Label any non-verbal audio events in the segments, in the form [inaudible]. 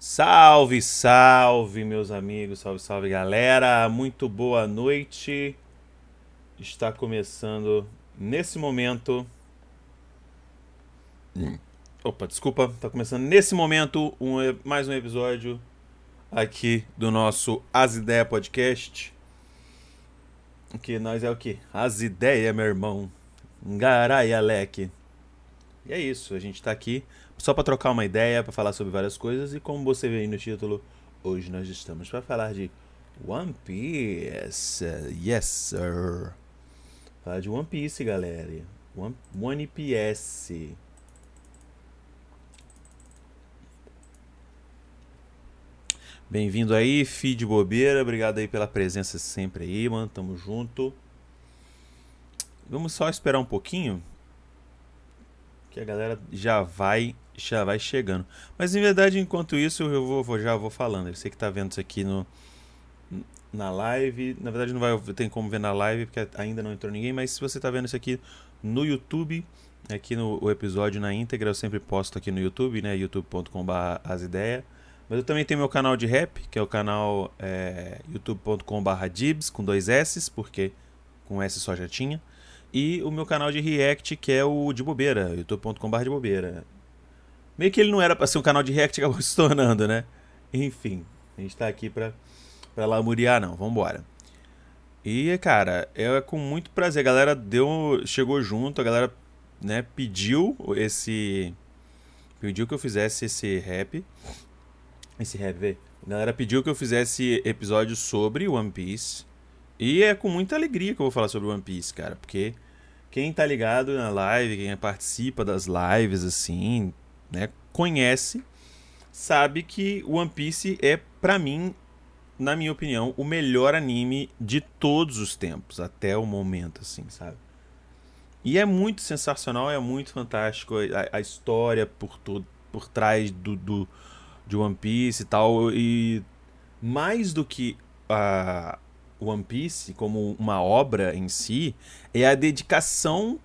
Salve, salve, meus amigos, salve, salve, galera. Muito boa noite. Está começando nesse momento. Opa, desculpa, está começando nesse momento um, mais um episódio aqui do nosso As Ideias Podcast. Que nós é o que? As Ideias, meu irmão. Ngarai, Alec. E é isso, a gente tá aqui só para trocar uma ideia, para falar sobre várias coisas e como você vê aí no título, hoje nós estamos para falar de One Piece. Yes, sir. Falar de One Piece, galera. One, One Piece. Bem-vindo aí, Feed Bobeira. Obrigado aí pela presença sempre aí, mano. Tamo junto. Vamos só esperar um pouquinho que a galera já vai já vai chegando. Mas em verdade, enquanto isso, eu vou, vou já vou falando. Você que está vendo isso aqui no na live, na verdade não vai tem como ver na live porque ainda não entrou ninguém, mas se você está vendo isso aqui no YouTube, aqui no o episódio na íntegra, eu sempre posto aqui no YouTube, né, youtube.com/as ideias. Mas eu também tenho meu canal de rap, que é o canal é, youtube.com/dibs com dois S, porque com S só já tinha. E o meu canal de react, que é o de bobeira, youtube.com.br de bobeira. Meio que ele não era para ser um canal de react, acabou [laughs] se tornando, né? Enfim, a gente tá aqui pra, pra lamuriar, não. Vambora. E, cara, é com muito prazer. A galera deu, chegou junto, a galera né, pediu esse. Pediu que eu fizesse esse rap. Esse rap, vê. A galera pediu que eu fizesse episódio sobre One Piece. E é com muita alegria que eu vou falar sobre One Piece, cara, porque quem tá ligado na live, quem participa das lives, assim, né, conhece, sabe que One Piece é, para mim, na minha opinião, o melhor anime de todos os tempos, até o momento, assim, sabe? E é muito sensacional, é muito fantástico a, a história por, todo, por trás do, do, de One Piece e tal. E mais do que a, One Piece como uma obra em si é a dedicação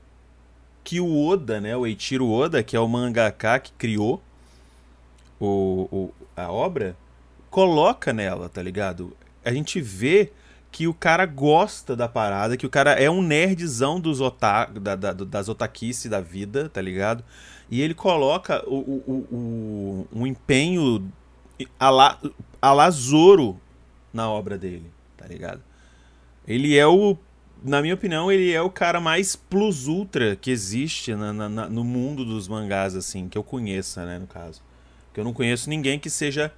que o Oda, né, o Eiichiro Oda, que é o mangaka que criou o, o, a obra, coloca nela, tá ligado? A gente vê que o cara gosta da parada, que o cara é um nerdzão dos ota da, da, das otakice da vida, tá ligado? E ele coloca o, o, o, um empenho a la, a la Zoro na obra dele tá ligado? Ele é o. Na minha opinião, ele é o cara mais plus ultra que existe na, na, no mundo dos mangás, assim, que eu conheça, né, no caso. Que eu não conheço ninguém que seja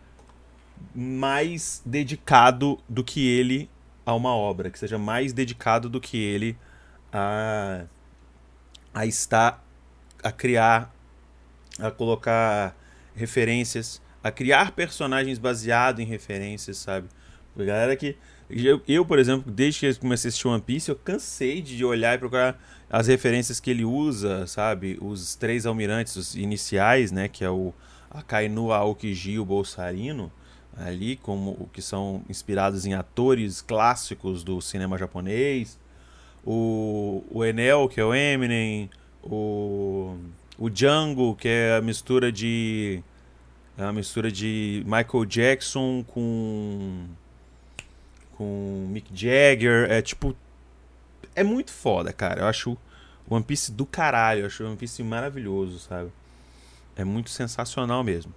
mais dedicado do que ele a uma obra, que seja mais dedicado do que ele a, a estar, a criar, a colocar referências, a criar personagens baseados em referências, sabe? A galera que eu, eu, por exemplo, desde que comecei a assistir One Piece, eu cansei de olhar e procurar as referências que ele usa, sabe? Os três almirantes os iniciais, né? Que é o Akainu, Aokiji e o Bolsarino, ali, como que são inspirados em atores clássicos do cinema japonês. O, o Enel, que é o Eminem. O, o Django, que é a mistura de... É uma mistura de Michael Jackson com com Mick Jagger. É tipo. É muito foda, cara. Eu acho One Piece do caralho. Eu acho One Piece maravilhoso, sabe? É muito sensacional mesmo.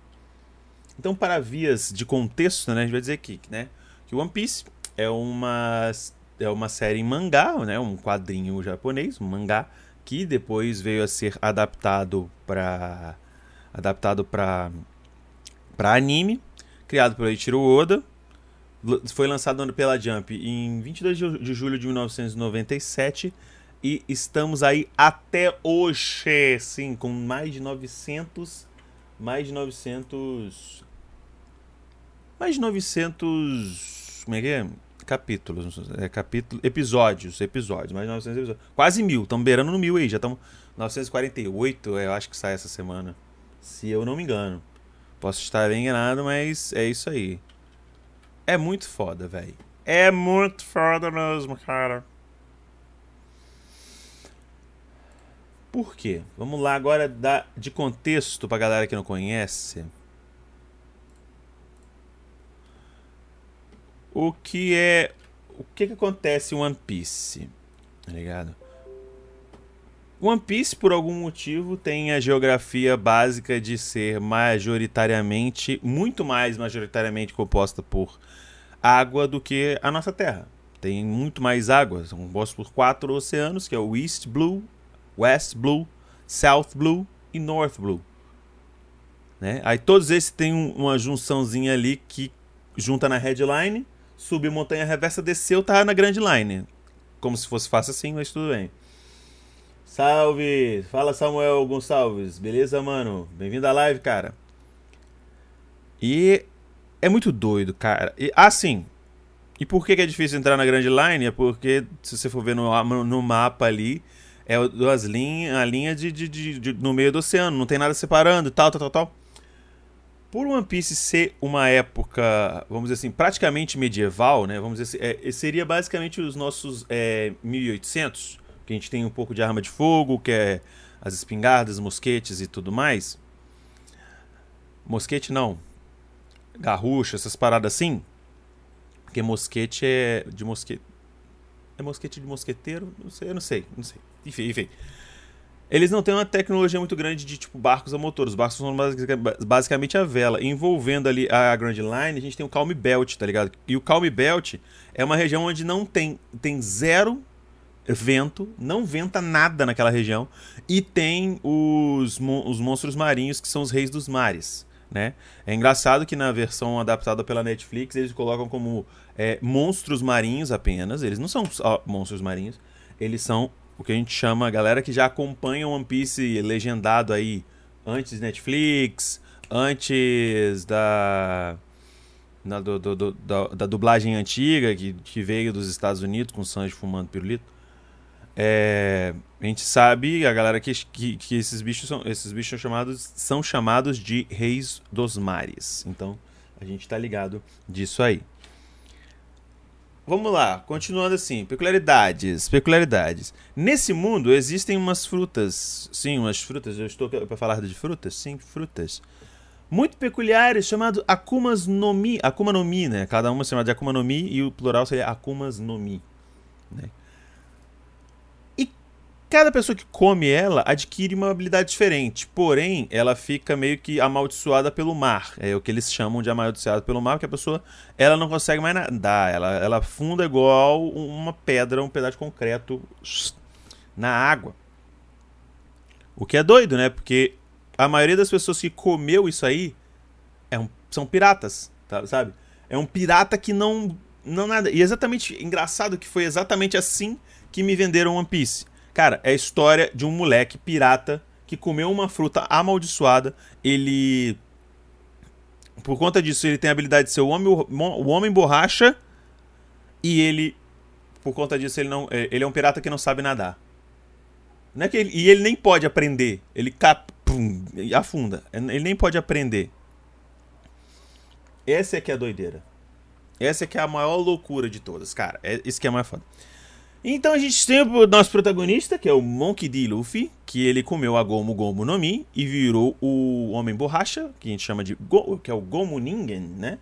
Então, para vias de contexto, né, a gente vai dizer aqui, né, que One Piece é uma é uma série em mangá, né, um quadrinho japonês, um mangá que depois veio a ser adaptado para adaptado para para anime, criado por Eiichiro Oda, foi lançado pela Jump em 22 de julho de 1997 e estamos aí até hoje, sim, com mais de 900 mais de 900 mais de 900 como é que é? capítulos, é, capítulo, episódios, episódios, mais de 900 episódios. Quase mil, estamos beirando no mil aí, já estamos 948, eu acho que sai essa semana, se eu não me engano. Posso estar enganado, mas é isso aí. É muito foda, velho. É muito foda mesmo, cara. Por quê? Vamos lá agora dar de contexto pra galera que não conhece. O que é. O que, que acontece em One Piece? Tá ligado? One Piece, por algum motivo, tem a geografia básica de ser majoritariamente, muito mais majoritariamente composta por água do que a nossa Terra. Tem muito mais água, são compostos por quatro oceanos, que é o East Blue, West Blue, South Blue e North Blue. Né? Aí todos esses têm uma junçãozinha ali que junta na headline, subiu montanha reversa, desceu, tá na Grand Line. Como se fosse fácil assim, mas tudo bem. Salve! Fala Samuel Gonçalves, beleza, mano? Bem-vindo à live, cara. E é muito doido, cara. E, assim, e por que, é difícil entrar na Grand Line? É porque, se você for ver no, no mapa ali, é duas linhas, a linha de, de, de, de, no meio do oceano, não tem nada separando tal, tal, tal, tal. Por One Piece ser uma época, vamos dizer assim, praticamente medieval, né? Vamos dizer assim, é, seria basicamente os nossos é, 1800, que a gente tem um pouco de arma de fogo, que é as espingardas, mosquetes e tudo mais. Mosquete não. Garrucha, essas paradas assim. Porque mosquete é de mosquete. É mosquete de mosqueteiro? Não sei, eu não sei, não sei. Enfim, enfim. Eles não têm uma tecnologia muito grande de tipo barcos a motor. Os barcos são basicamente a vela. Envolvendo ali a Grand Line, a gente tem o Calm Belt, tá ligado? E o Calm Belt é uma região onde não tem, tem zero vento, não venta nada naquela região. E tem os, os monstros marinhos que são os reis dos mares. Né? É engraçado que na versão adaptada pela Netflix eles colocam como é, monstros marinhos apenas. Eles não são só monstros marinhos, eles são o que a gente chama a galera que já acompanha One Piece legendado aí antes Netflix, antes da. Na, do, do, do, da, da, dublagem antiga que, que veio dos Estados Unidos com Sanji fumando pirulito. É, a gente sabe, a galera, que, que, que, esses bichos são esses bichos são chamados, são chamados de reis dos mares. Então, a gente tá ligado disso aí. Vamos lá, continuando assim, peculiaridades, peculiaridades. Nesse mundo existem umas frutas, sim, umas frutas, eu estou para falar de frutas, sim, frutas. Muito peculiares, chamado Akumas no Mi, Akuma no Mi, né? Cada uma é chamada de Akuma no Mi e o plural seria Akumas no Mi, né? Cada pessoa que come ela adquire uma habilidade diferente, porém ela fica meio que amaldiçoada pelo mar. É o que eles chamam de amaldiçoada pelo mar, porque a pessoa ela não consegue mais nadar, ela, ela afunda igual uma pedra, um pedaço de concreto na água. O que é doido, né? Porque a maioria das pessoas que comeu isso aí é um, são piratas, tá, sabe? É um pirata que não não nada. E exatamente engraçado que foi exatamente assim que me venderam One Piece Cara, é a história de um moleque pirata que comeu uma fruta amaldiçoada. Ele. Por conta disso, ele tem a habilidade de ser o homem, o homem borracha. E ele. Por conta disso, ele não. É, ele é um pirata que não sabe nadar. Não é que ele, e ele nem pode aprender. Ele cap, pum, afunda. Ele nem pode aprender. Essa é que é a doideira. Essa é que é a maior loucura de todas, cara. É, isso que é mais foda. Então a gente tem o nosso protagonista, que é o Monkey D. Luffy, que ele comeu a Gomu Gomu no Mi e virou o Homem Borracha, que a gente chama de Go, que é o Gomu Ningen, né?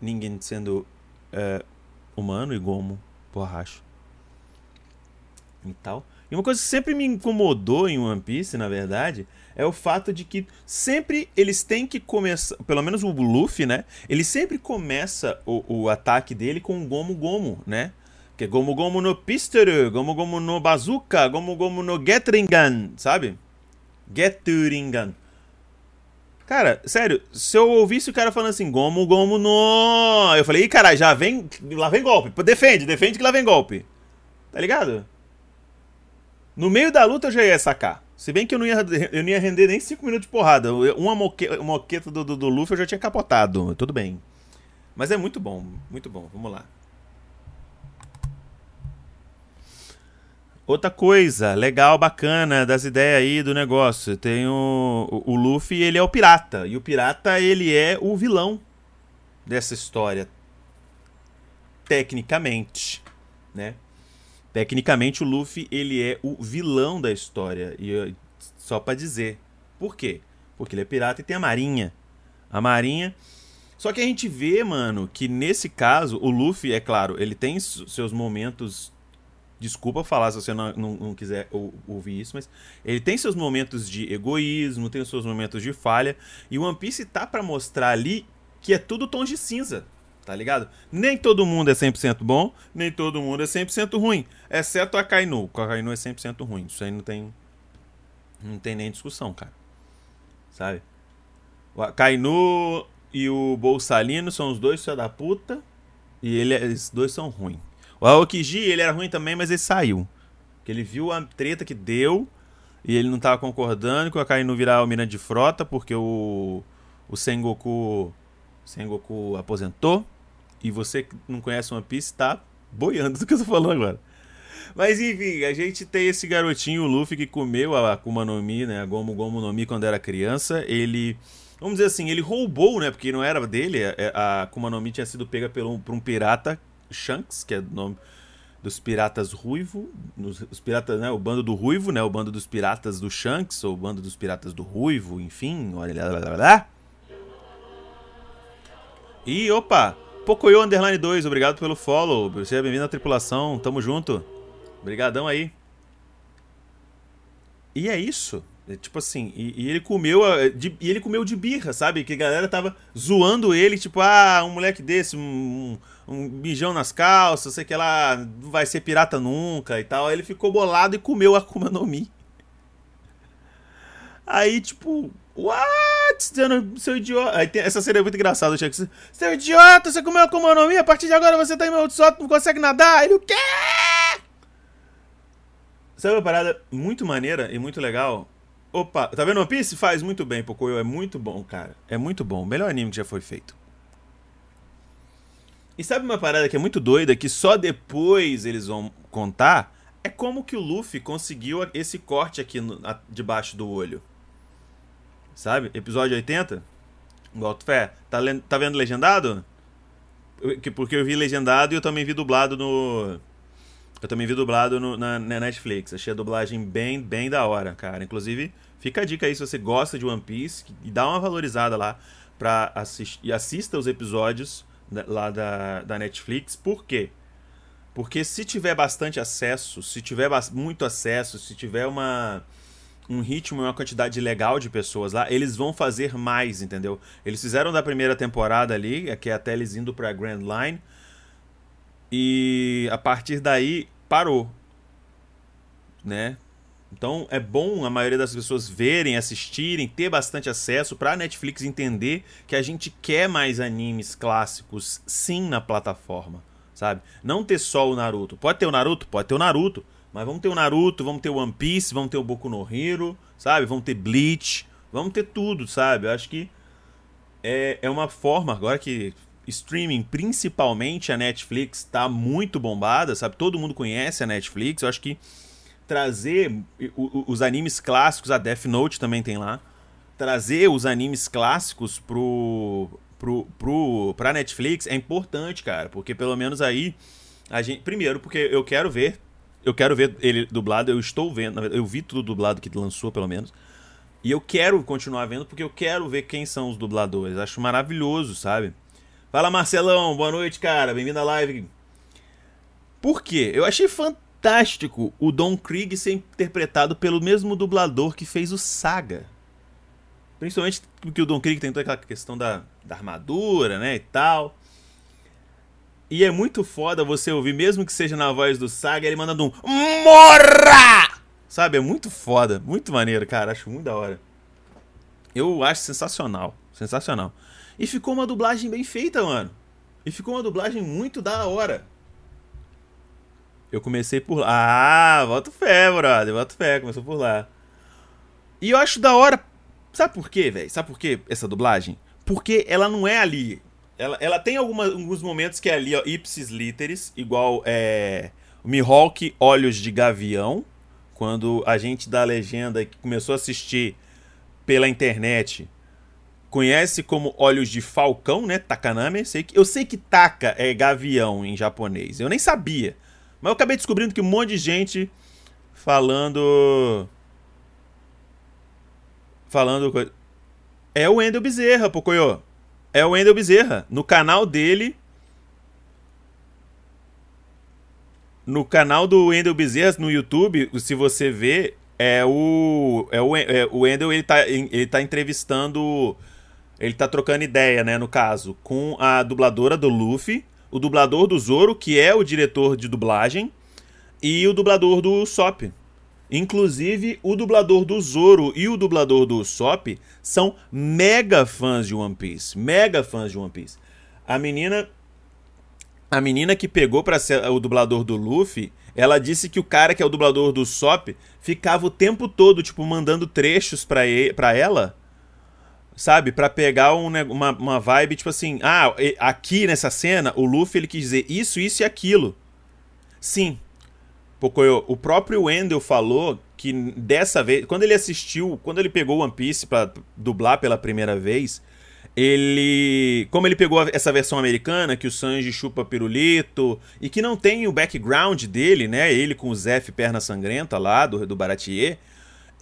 Ningen sendo uh, humano e Gomu borracha. E tal. E uma coisa que sempre me incomodou em One Piece, na verdade, é o fato de que sempre eles têm que começar, pelo menos o Luffy, né? Ele sempre começa o, o ataque dele com o Gomu Gomu, né? Que é Gomu Gomu no Pisteru, Gomu Gomu no Bazooka, Gomu Gomu no Getringan, sabe? Getringan. Cara, sério, se eu ouvisse o cara falando assim, Gomu Gomu no. Eu falei, ih, caralho, já vem. Lá vem golpe. Defende, defende que lá vem golpe. Tá ligado? No meio da luta eu já ia sacar. Se bem que eu não ia, eu não ia render nem 5 minutos de porrada. Uma moqueta do, do, do Luffy eu já tinha capotado. Tudo bem. Mas é muito bom, muito bom. Vamos lá. Outra coisa, legal, bacana das ideias aí do negócio. Tem o, o, Luffy, ele é o pirata. E o pirata, ele é o vilão dessa história. Tecnicamente, né? Tecnicamente, o Luffy, ele é o vilão da história. E só para dizer. Por quê? Porque ele é pirata e tem a marinha. A marinha... Só que a gente vê, mano, que nesse caso, o Luffy, é claro, ele tem seus momentos. Desculpa falar se você não, não, não quiser ouvir isso, mas ele tem seus momentos de egoísmo, tem seus momentos de falha. E o One Piece tá para mostrar ali que é tudo tons de cinza, tá ligado? Nem todo mundo é 100% bom, nem todo mundo é 100% ruim, exceto a Kainu. A Kainu é 100% ruim, isso aí não tem não tem nem discussão, cara. Sabe? O Kainu e o Bolsalino são os dois filha da puta. E ele, esses dois são ruins. O Aokiji, ele era ruim também, mas ele saiu. Porque ele viu a treta que deu. E ele não tava concordando com a Kainu virar almirante de frota. Porque o, o Sengoku, Sengoku aposentou. E você que não conhece One Piece tá boiando do que eu tô falando agora. Mas enfim, a gente tem esse garotinho, o Luffy, que comeu a Akuma no Mi, né? A Gomu Gomu no Mi quando era criança. Ele vamos dizer assim, ele roubou, né? Porque não era dele. É, a Akuma no Mi tinha sido pega por um pirata, Shanks, que é o nome dos piratas ruivo, os piratas, né, o bando do ruivo, né, o bando dos piratas do Shanks, ou o bando dos piratas do ruivo, enfim, olha lá, lá, lá. E opa, Pocoyo Underline 2, obrigado pelo follow, seja bem-vindo à tripulação, tamo junto. Obrigadão aí. E é isso. É, tipo assim, e, e ele comeu de, e ele comeu de birra, sabe? Que a galera tava zoando ele, tipo, ah, um moleque desse, um, um bijão nas calças, sei que lá, não vai ser pirata nunca e tal. Aí ele ficou bolado e comeu a Akuma no Mi. Aí, tipo, what? Seu idiota. Aí tem, essa cena é muito engraçada, Chuck. Seu idiota, você comeu a Akuma no Mi, a partir de agora você tá em meu só não consegue nadar. Ele, o quê? Sabe uma parada muito maneira e muito legal? Opa, tá vendo One Piece? Faz muito bem, Pocoyo. É muito bom, cara. É muito bom. O melhor anime que já foi feito. E sabe uma parada que é muito doida, que só depois eles vão contar? É como que o Luffy conseguiu esse corte aqui no, a, debaixo do olho. Sabe? Episódio 80? Boto fé. Tá, tá vendo legendado? Porque eu vi legendado e eu também vi dublado no eu também vi dublado no, na, na, Netflix. Achei a dublagem bem, bem da hora, cara. Inclusive, fica a dica aí se você gosta de One Piece e dá uma valorizada lá pra assistir e assista os episódios lá da, da Netflix. Por quê? Porque se tiver bastante acesso, se tiver muito acesso, se tiver uma um ritmo e uma quantidade legal de pessoas lá, eles vão fazer mais, entendeu? Eles fizeram da primeira temporada ali, que é até eles indo pra Grand Line. E a partir daí parou. Né? Então é bom a maioria das pessoas verem, assistirem, ter bastante acesso para a Netflix entender que a gente quer mais animes clássicos sim na plataforma, sabe? Não ter só o Naruto. Pode ter o Naruto? Pode ter o Naruto. Mas vamos ter o Naruto, vamos ter o One Piece, vamos ter o Boku no Hero, sabe? Vamos ter Bleach, vamos ter tudo, sabe? Eu acho que é, é uma forma, agora que streaming, principalmente a Netflix, está muito bombada, sabe? Todo mundo conhece a Netflix. Eu acho que trazer os animes clássicos, a Death Note também tem lá, trazer os animes clássicos pro, pro, pro, pra Netflix é importante, cara, porque pelo menos aí a gente. Primeiro, porque eu quero ver. Eu quero ver ele dublado, eu estou vendo, eu vi tudo dublado que lançou, pelo menos. E eu quero continuar vendo porque eu quero ver quem são os dubladores. Acho maravilhoso, sabe? Fala Marcelão, boa noite, cara. Bem-vindo à live. Por quê? Eu achei fantástico o Don Krieg ser interpretado pelo mesmo dublador que fez o Saga. Principalmente porque o Don Krieg tem toda aquela questão da, da armadura, né, e tal. E é muito foda você ouvir, mesmo que seja na voz do Saga, ele mandando um MORRA! Sabe, é muito foda, muito maneiro, cara. Acho muito da hora. Eu acho sensacional, sensacional. E ficou uma dublagem bem feita, mano. E ficou uma dublagem muito da hora. Eu comecei por lá. Ah, boto fé, brother. Boto fé, começou por lá. E eu acho da hora. Sabe por quê, velho? Sabe por quê essa dublagem? Porque ela não é ali. Ela, ela tem alguma, alguns momentos que é ali, ó, ipsis literis, igual é, Mihawk Olhos de Gavião. Quando a gente da legenda que começou a assistir pela internet conhece como olhos de falcão, né? Takaname. Sei que, eu sei que taka é gavião em japonês. Eu nem sabia. Mas eu acabei descobrindo que um monte de gente falando. Falando. É o Wendel Bezerra, Pocoyo. É o Wendel Bezerra. No canal dele. No canal do Wendel Bezerra no YouTube, se você ver, é o. É o, é, Wendel ele tá, ele tá entrevistando. Ele tá trocando ideia, né, no caso, com a dubladora do Luffy, o dublador do Zoro, que é o diretor de dublagem, e o dublador do Usopp. Inclusive, o dublador do Zoro e o dublador do Usopp são mega fãs de One Piece. Mega fãs de One Piece. A menina. A menina que pegou para ser o dublador do Luffy, ela disse que o cara que é o dublador do Usopp ficava o tempo todo, tipo, mandando trechos pra, ele, pra ela. Sabe? para pegar um, uma, uma vibe, tipo assim, ah, aqui nessa cena, o Luffy ele quis dizer isso, isso e aquilo. Sim, Pocoyo, o próprio Wendell falou que dessa vez, quando ele assistiu, quando ele pegou One Piece para dublar pela primeira vez, ele, como ele pegou essa versão americana que o Sanji chupa pirulito e que não tem o background dele, né, ele com o Zef perna sangrenta lá do do Baratier,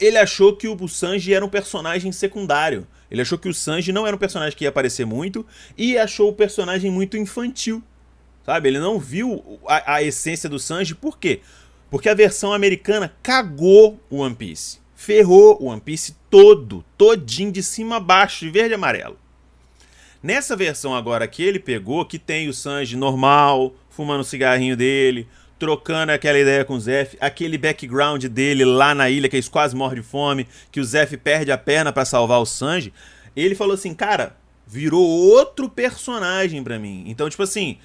ele achou que o Sanji era um personagem secundário. Ele achou que o Sanji não era um personagem que ia aparecer muito e achou o personagem muito infantil. Sabe? Ele não viu a, a essência do Sanji, por quê? Porque a versão americana cagou o One Piece. Ferrou o One Piece todo, todinho, de cima a baixo, de verde e amarelo. Nessa versão agora que ele pegou, que tem o Sanji normal, fumando o cigarrinho dele, trocando aquela ideia com o Zef, aquele background dele lá na ilha, que eles quase morrem de fome, que o Zef perde a perna para salvar o Sanji, ele falou assim, cara, virou outro personagem para mim. Então, tipo assim,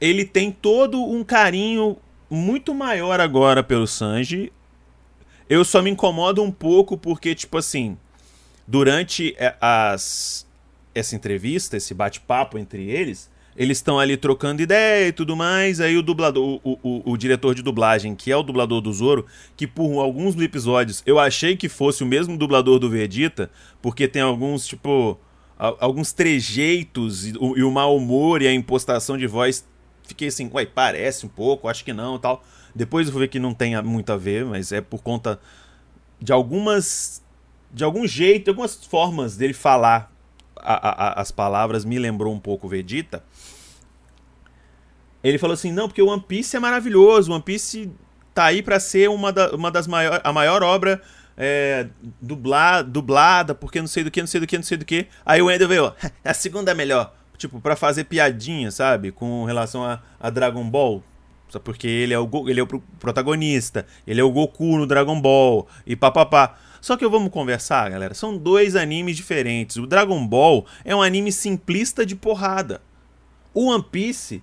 ele tem todo um carinho muito maior agora pelo Sanji. Eu só me incomodo um pouco porque, tipo assim, durante é, as, essa entrevista, esse bate-papo entre eles, eles estão ali trocando ideia e tudo mais. Aí o dublador, o, o, o, diretor de dublagem, que é o dublador do Zoro, que por alguns episódios eu achei que fosse o mesmo dublador do Vegeta, porque tem alguns, tipo, alguns trejeitos e o, e o mau humor e a impostação de voz fiquei assim, ué, parece um pouco, acho que não tal. Depois eu vou ver que não tem muito a ver, mas é por conta de algumas. De algum jeito, algumas formas dele falar a, a, as palavras me lembrou um pouco o Vegeta. Ele falou assim: não, porque o One Piece é maravilhoso, One Piece tá aí para ser uma, da, uma das maiores. a maior obra é, dubla, dublada, porque não sei do que, não sei do que, não sei do que. Aí o Ender veio, é a segunda é melhor tipo, para fazer piadinha, sabe? Com relação a, a Dragon Ball. Só porque ele é, o, ele é o protagonista, ele é o Goku no Dragon Ball e papapá. Só que vamos conversar, galera. São dois animes diferentes. O Dragon Ball é um anime simplista de porrada. O One Piece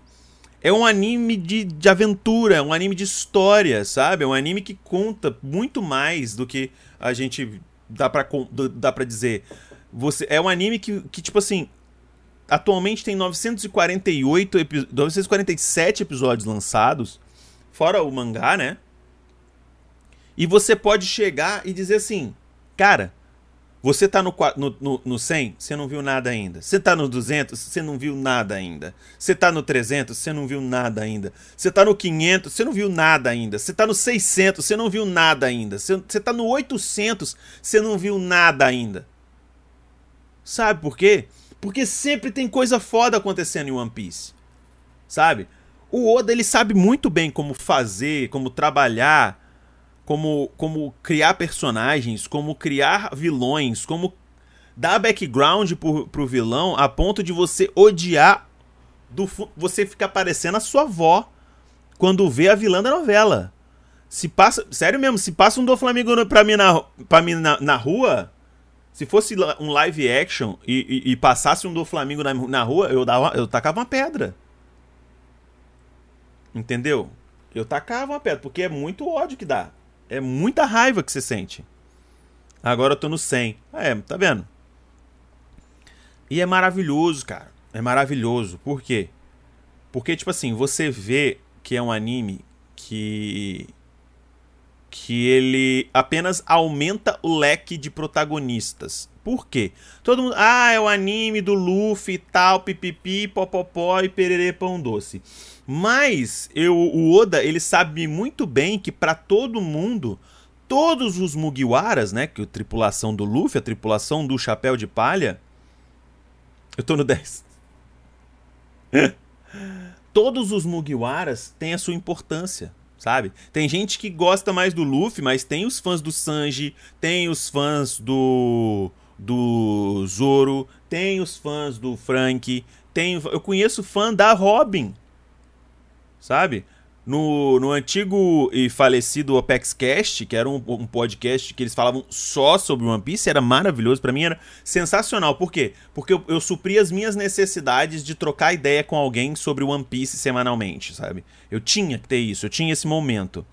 é um anime de, de aventura, é um anime de história, sabe? É um anime que conta muito mais do que a gente dá pra, dá pra dizer. Você, é um anime que, que, tipo assim, atualmente tem 948 epi 947 episódios lançados, fora o mangá, né? E você pode chegar e dizer assim, cara, você tá no, no, no, no 100, você não viu nada ainda. Você tá no 200, você não viu nada ainda. Você tá no 300, você não viu nada ainda. Você tá no 500, você não viu nada ainda. Você tá no 600, você não viu nada ainda. Você, você tá no 800, você não viu nada ainda. Sabe por quê? Porque sempre tem coisa foda acontecendo em One Piece. Sabe? O Oda ele sabe muito bem como fazer, como trabalhar, como, como criar personagens, como criar vilões, como dar background pro, pro vilão a ponto de você odiar do você ficar parecendo a sua avó quando vê a vilã da novela. Se passa, sério mesmo, se passa um do Flamengo pra mim na, pra mim na, na rua, se fosse um live action e, e, e passasse um do Flamengo na, na rua, eu, dava, eu tacava uma pedra. Entendeu? Eu tacava uma pedra, porque é muito ódio que dá. É muita raiva que você sente. Agora eu tô no 100. É, tá vendo? E é maravilhoso, cara. É maravilhoso. Por quê? Porque, tipo assim, você vê que é um anime que que ele apenas aumenta o leque de protagonistas. Por quê? Todo mundo, ah, é o anime do Luffy e tal, pipipi, popopó e pererê pão doce. Mas eu, o Oda, ele sabe muito bem que para todo mundo, todos os Mugiwaras, né, que é a tripulação do Luffy, a tripulação do Chapéu de Palha, Eu tô no 10. [laughs] Todos os Mugiwaras têm a sua importância, sabe? Tem gente que gosta mais do Luffy, mas tem os fãs do Sanji, tem os fãs do do Zoro, tem os fãs do Frank, tem eu conheço fã da Robin. Sabe? No, no antigo e falecido Apex Cast, que era um, um, podcast que eles falavam só sobre One Piece, era maravilhoso. para mim era sensacional. Por quê? Porque eu, eu supri as minhas necessidades de trocar ideia com alguém sobre One Piece semanalmente, sabe? Eu tinha que ter isso, eu tinha esse momento.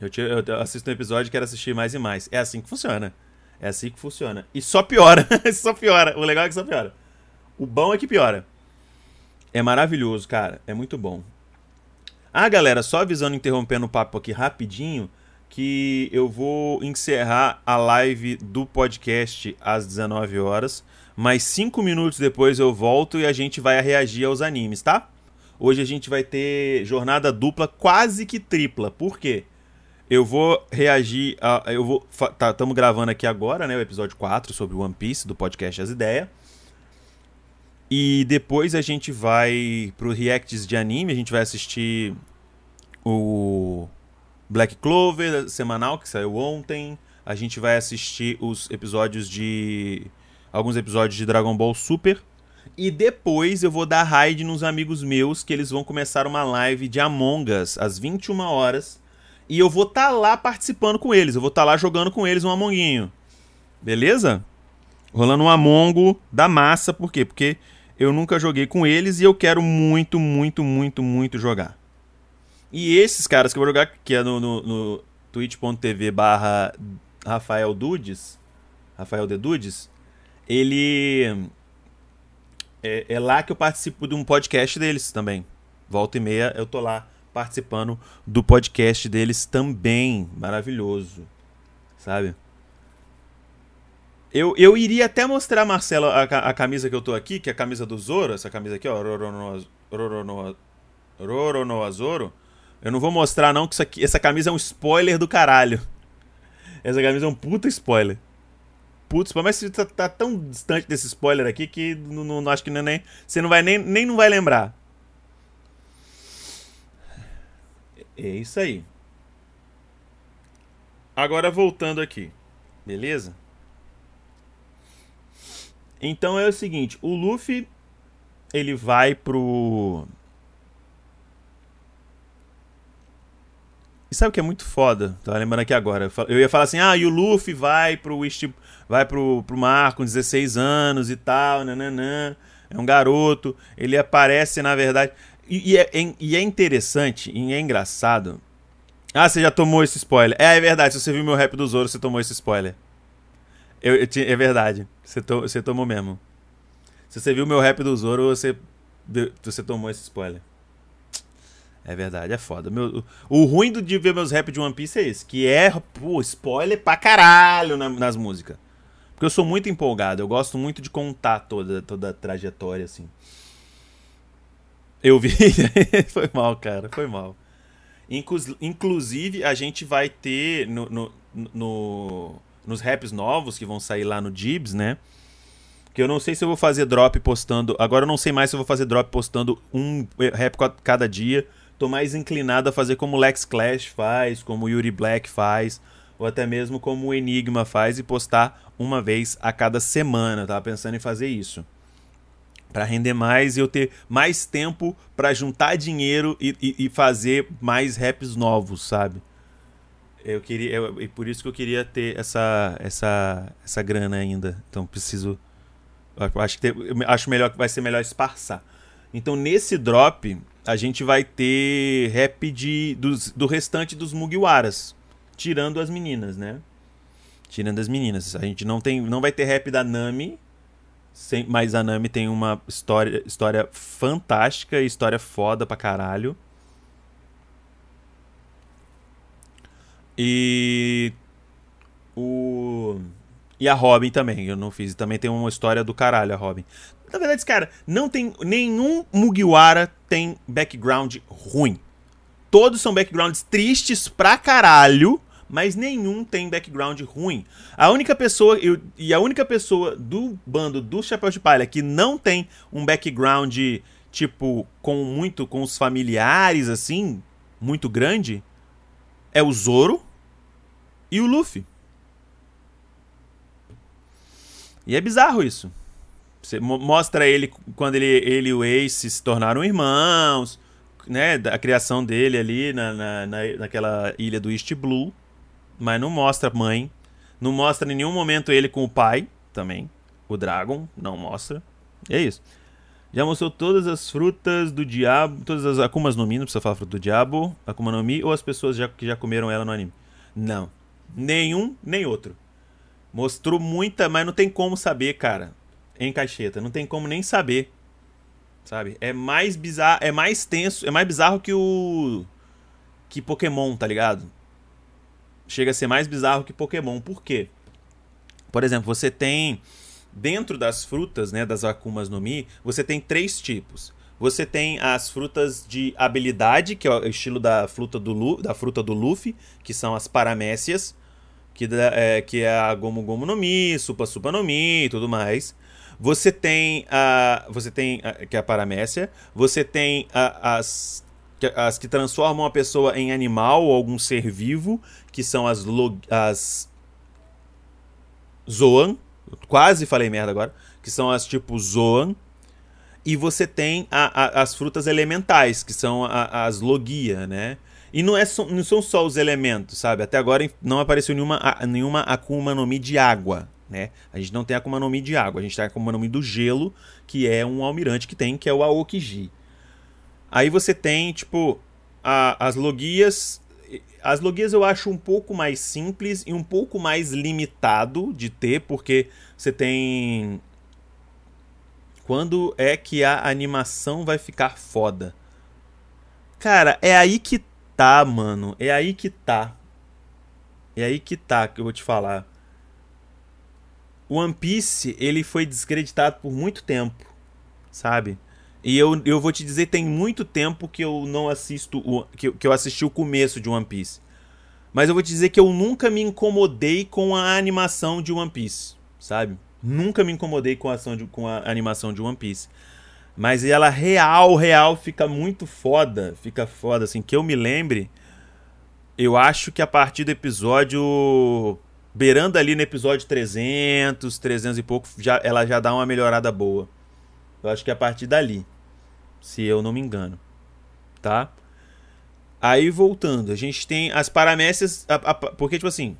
Eu, tinha, eu assisto um episódio e quero assistir mais e mais. É assim que funciona. É assim que funciona. E só piora. [laughs] só piora. O legal é que só piora. O bom é que piora. É maravilhoso, cara. É muito bom. Ah, galera, só avisando, interrompendo o papo aqui rapidinho, que eu vou encerrar a live do podcast às 19 horas. Mas cinco minutos depois eu volto e a gente vai reagir aos animes, tá? Hoje a gente vai ter jornada dupla, quase que tripla. Por quê? Eu vou reagir a. Eu vou. Tá, estamos gravando aqui agora, né? O episódio 4 sobre One Piece do podcast As Ideias. E depois a gente vai pro reacts de anime, a gente vai assistir o Black Clover semanal que saiu ontem. A gente vai assistir os episódios de alguns episódios de Dragon Ball Super. E depois eu vou dar raid nos amigos meus que eles vão começar uma live de Among Us às 21 horas. E eu vou estar tá lá participando com eles. Eu vou estar tá lá jogando com eles um Amonguinho. Beleza? Rolando um Amongo da massa. Por quê? Porque eu nunca joguei com eles e eu quero muito, muito, muito, muito jogar. E esses caras que eu vou jogar, que é no, no, no twitch.tv barra Rafael Dudes, Rafael de Dudes, ele... É, é lá que eu participo de um podcast deles também. Volta e meia eu tô lá participando do podcast deles também. Maravilhoso. Sabe? Eu, eu iria até mostrar, Marcelo, a, a camisa que eu tô aqui, que é a camisa do Zoro, essa camisa aqui, ó, Roronoa, Zoro. Eu não vou mostrar não, que isso aqui, essa camisa é um spoiler do caralho. Essa camisa é um puta spoiler. Spoiler, mas você tá, tá, tão distante desse spoiler aqui que não, não acho que é nem, você não vai nem, nem não vai lembrar. É isso aí. Agora voltando aqui. Beleza? Então é o seguinte, o Luffy ele vai pro E sabe o que é muito foda? Tava lembrando aqui agora. Eu ia falar assim: "Ah, e o Luffy vai pro East... vai pro pro mar com 16 anos e tal, nananã. É um garoto, ele aparece na verdade e, e, é, e é interessante e é engraçado. Ah, você já tomou esse spoiler. É, é verdade, se você viu meu rap do Zoro, você tomou esse spoiler. Eu, eu, é verdade. Você, to, você tomou mesmo. Se você viu meu rap do Zoro, você, você tomou esse spoiler. É verdade, é foda. Meu, o ruim de ver meus rap de One Piece é esse, que é, pô, spoiler pra caralho na, nas músicas. Porque eu sou muito empolgado, eu gosto muito de contar toda, toda a trajetória, assim. Eu vi. [laughs] foi mal, cara, foi mal. Inclusive, a gente vai ter no, no, no nos raps novos que vão sair lá no Dibs, né? Que eu não sei se eu vou fazer drop postando. Agora eu não sei mais se eu vou fazer drop postando um rap cada dia. Tô mais inclinado a fazer como o Lex Clash faz, como o Yuri Black faz, ou até mesmo como o Enigma faz e postar uma vez a cada semana. tava pensando em fazer isso. Para render mais e eu ter mais tempo para juntar dinheiro e, e, e fazer mais raps novos, sabe? Eu queria, eu, e por isso que eu queria ter essa, essa, essa grana ainda. Então preciso, acho que ter, acho melhor vai ser melhor esparçar. Então nesse drop a gente vai ter rap de, dos, do restante dos Mugiwaras, tirando as meninas, né? Tirando as meninas. A gente não tem, não vai ter rap da Nami, sem, mas a Nami tem uma história, história fantástica, história foda pra caralho. E o e a Robin também, eu não fiz. Também tem uma história do caralho a Robin. Na verdade, cara, não tem nenhum Mugiwara tem background ruim. Todos são backgrounds tristes pra caralho, mas nenhum tem background ruim. A única pessoa eu, e a única pessoa do bando do Chapéu de Palha que não tem um background tipo com muito com os familiares assim, muito grande, é o Zoro e o Luffy. E é bizarro isso. Você mostra ele quando ele, ele e o Ace se tornaram irmãos, né? A criação dele ali na, na, na, naquela ilha do East Blue. Mas não mostra mãe. Não mostra em nenhum momento ele com o pai também. O Dragon, não mostra. E é isso. Já mostrou todas as frutas do diabo, todas as Akumas no Mi, não precisa falar fruta do diabo, Akuma no Mi, ou as pessoas já, que já comeram ela no anime. Não. Nenhum, nem outro. Mostrou muita, mas não tem como saber, cara. Em caixeta. Não tem como nem saber. Sabe? É mais bizarro. É mais tenso. É mais bizarro que o. Que Pokémon, tá ligado? Chega a ser mais bizarro que Pokémon. Por quê? Por exemplo, você tem. Dentro das frutas, né? Das Akumas no Mi, você tem três tipos. Você tem as frutas de habilidade, que é o estilo da fruta do, Lu, da fruta do Luffy, que são as paramécias que, é, que é a Gomu Gomu no Mi, Supa Supa no Mi e tudo mais. Você tem a. Você tem. A, que é a paramécia. Você tem a, as. As que transformam a pessoa em animal ou algum ser vivo, que são as. As Zoan. Quase falei merda agora. Que são as tipo Zoan. E você tem a, as frutas elementais, que são as Logia, né? E não, é, não são só os elementos, sabe? Até agora não apareceu nenhuma, nenhuma Akuma no Mi de água, né? A gente não tem Akuma no Mi de água, a gente tem Akuma no Mi do gelo, que é um almirante que tem, que é o Aokiji. Aí você tem, tipo, a, as logias... As logias eu acho um pouco mais simples e um pouco mais limitado de ter, porque você tem... Quando é que a animação vai ficar foda? Cara, é aí que tá, mano. É aí que tá. É aí que tá que eu vou te falar. One Piece, ele foi descreditado por muito tempo, sabe? E eu, eu vou te dizer, tem muito tempo que eu não assisto, o, que, que eu assisti o começo de One Piece. Mas eu vou te dizer que eu nunca me incomodei com a animação de One Piece, sabe? Nunca me incomodei com a, ação de, com a animação de One Piece. Mas ela real, real fica muito foda. Fica foda, assim, que eu me lembre. Eu acho que a partir do episódio. Beirando ali no episódio 300, 300 e pouco, já, ela já dá uma melhorada boa. Eu acho que é a partir dali. Se eu não me engano. Tá? Aí voltando, a gente tem as paramécias. porque, tipo assim,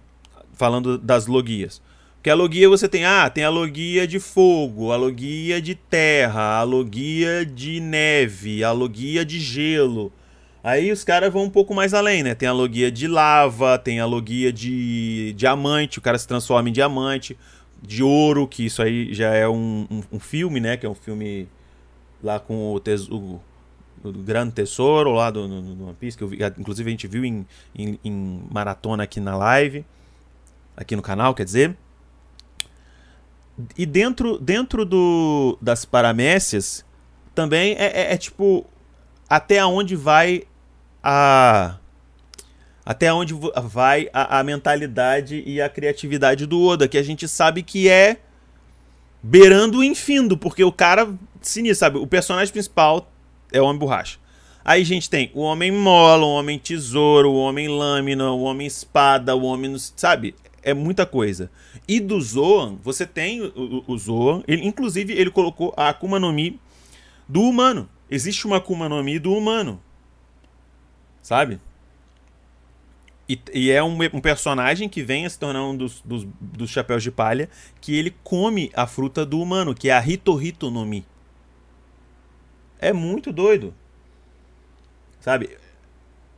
falando das logias. Que a logia você tem, ah, tem a logia de fogo, a logia de terra, a logia de neve, a logia de gelo. Aí os caras vão um pouco mais além, né? Tem a logia de lava, tem a logia de diamante, o cara se transforma em diamante, de ouro, que isso aí já é um, um, um filme, né? Que é um filme lá com o, tesouro, o Grande Tesouro lá do, One Piece, que vi, inclusive a gente viu em, em, em maratona aqui na live, aqui no canal, quer dizer. E dentro, dentro do, das paramécias, também é, é, é, tipo. Até onde vai a. Até onde vai a, a, mentalidade e a criatividade do Oda, que a gente sabe que é beirando o infindo, porque o cara sinistro, sabe? O personagem principal é o Homem Borracha. Aí a gente tem o Homem Mola, o Homem Tesouro, o Homem Lâmina, o Homem Espada, o Homem. Sabe? É muita coisa. E do Zoan, você tem o, o, Zoan, ele, inclusive ele colocou a Akuma no Mi do humano. Existe uma Akuma no Mi do humano. Sabe? E, e é um, um, personagem que vem a se tornar um dos, dos, dos, chapéus de palha, que ele come a fruta do humano, que é a Hito no Mi. É muito doido. Sabe?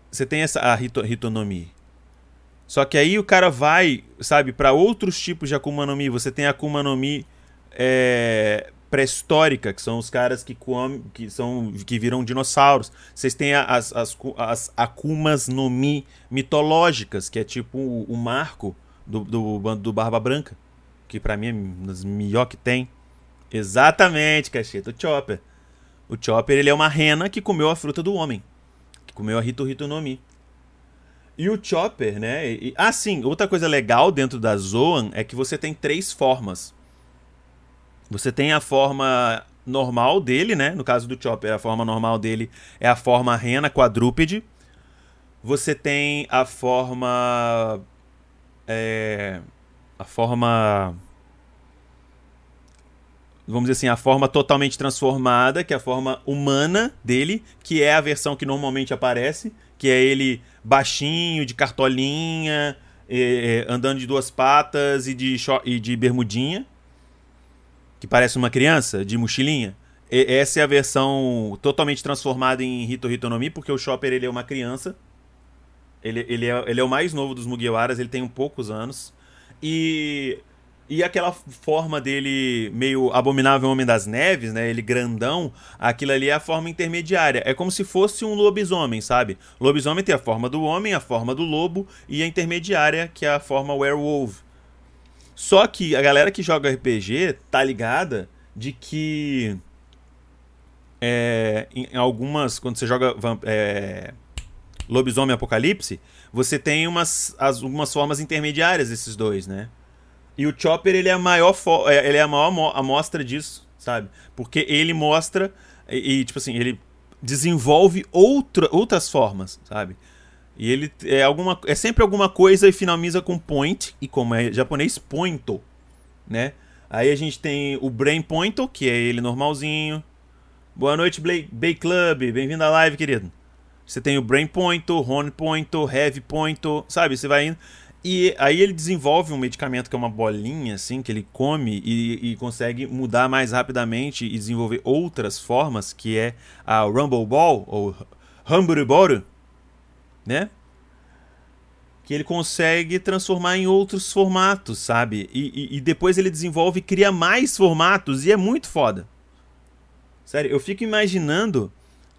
Você tem essa a Hito, no Mi. Só que aí o cara vai, sabe, para outros tipos de Akuma no Mi. Você tem Akuma no Mi é, pré-histórica, que são os caras que comem, que são que viram dinossauros. Vocês têm as, as, as Akumas no Mi mitológicas, que é tipo o, o marco do, do, do Barba Branca, que para mim é um das melhor que tem. Exatamente, cacheta, o Chopper. O Chopper ele é uma rena que comeu a fruta do homem, que comeu a Hito Hito no Mi. E o Chopper, né? E, ah, sim, outra coisa legal dentro da Zoan é que você tem três formas. Você tem a forma normal dele, né? No caso do Chopper, a forma normal dele é a forma rena quadrúpede. Você tem a forma. É, a forma. Vamos dizer assim, a forma totalmente transformada, que é a forma humana dele, que é a versão que normalmente aparece, que é ele baixinho, de cartolinha, andando de duas patas e de, e de bermudinha que parece uma criança, de mochilinha. E, essa é a versão totalmente transformada em Hito Hitonomi, porque o Chopper ele é uma criança. Ele, ele, é, ele é o mais novo dos Mugiwaras, ele tem um poucos anos. E e aquela forma dele meio abominável Homem das Neves, né? Ele grandão, aquilo ali é a forma intermediária. É como se fosse um lobisomem, sabe? Lobisomem tem a forma do homem, a forma do lobo e a intermediária, que é a forma werewolf. Só que a galera que joga RPG tá ligada de que é, em algumas. Quando você joga é, Lobisomem Apocalipse, você tem umas, as, algumas formas intermediárias desses dois, né? E o Chopper ele é a maior, é, ele é a maior amostra disso, sabe? Porque ele mostra e, e tipo assim, ele desenvolve outra, outras formas, sabe? E ele é alguma é sempre alguma coisa e finaliza com point e como é japonês pointo, né? Aí a gente tem o Brain Pointo, que é ele normalzinho. Boa noite, Bay Club. Bem-vindo à live, querido. Você tem o Brain Pointo, Horn Pointo, Heavy Pointo, sabe? Você vai indo. E aí ele desenvolve um medicamento que é uma bolinha, assim, que ele come e, e consegue mudar mais rapidamente e desenvolver outras formas, que é a Rumble Ball, ou Humble Ball, né? Que ele consegue transformar em outros formatos, sabe? E, e, e depois ele desenvolve e cria mais formatos e é muito foda. Sério, eu fico imaginando.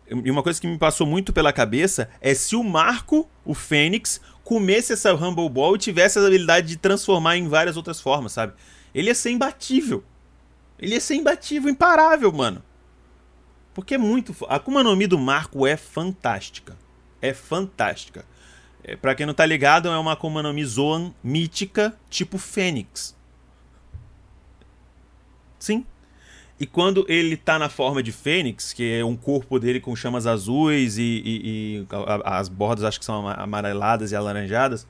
E uma coisa que me passou muito pela cabeça é se o Marco, o Fênix, comesse essa Humble Ball e tivesse a habilidade de transformar em várias outras formas, sabe? Ele ia ser imbatível. Ele ia ser imbatível, imparável, mano. Porque é muito. A Akuma no Mi do Marco é fantástica é fantástica. É, para quem não tá ligado, é uma Akuma no Mi Zoan mítica, tipo Fênix. Sim. E quando ele tá na forma de Fênix, que é um corpo dele com chamas azuis e, e, e as bordas acho que são amareladas e alaranjadas,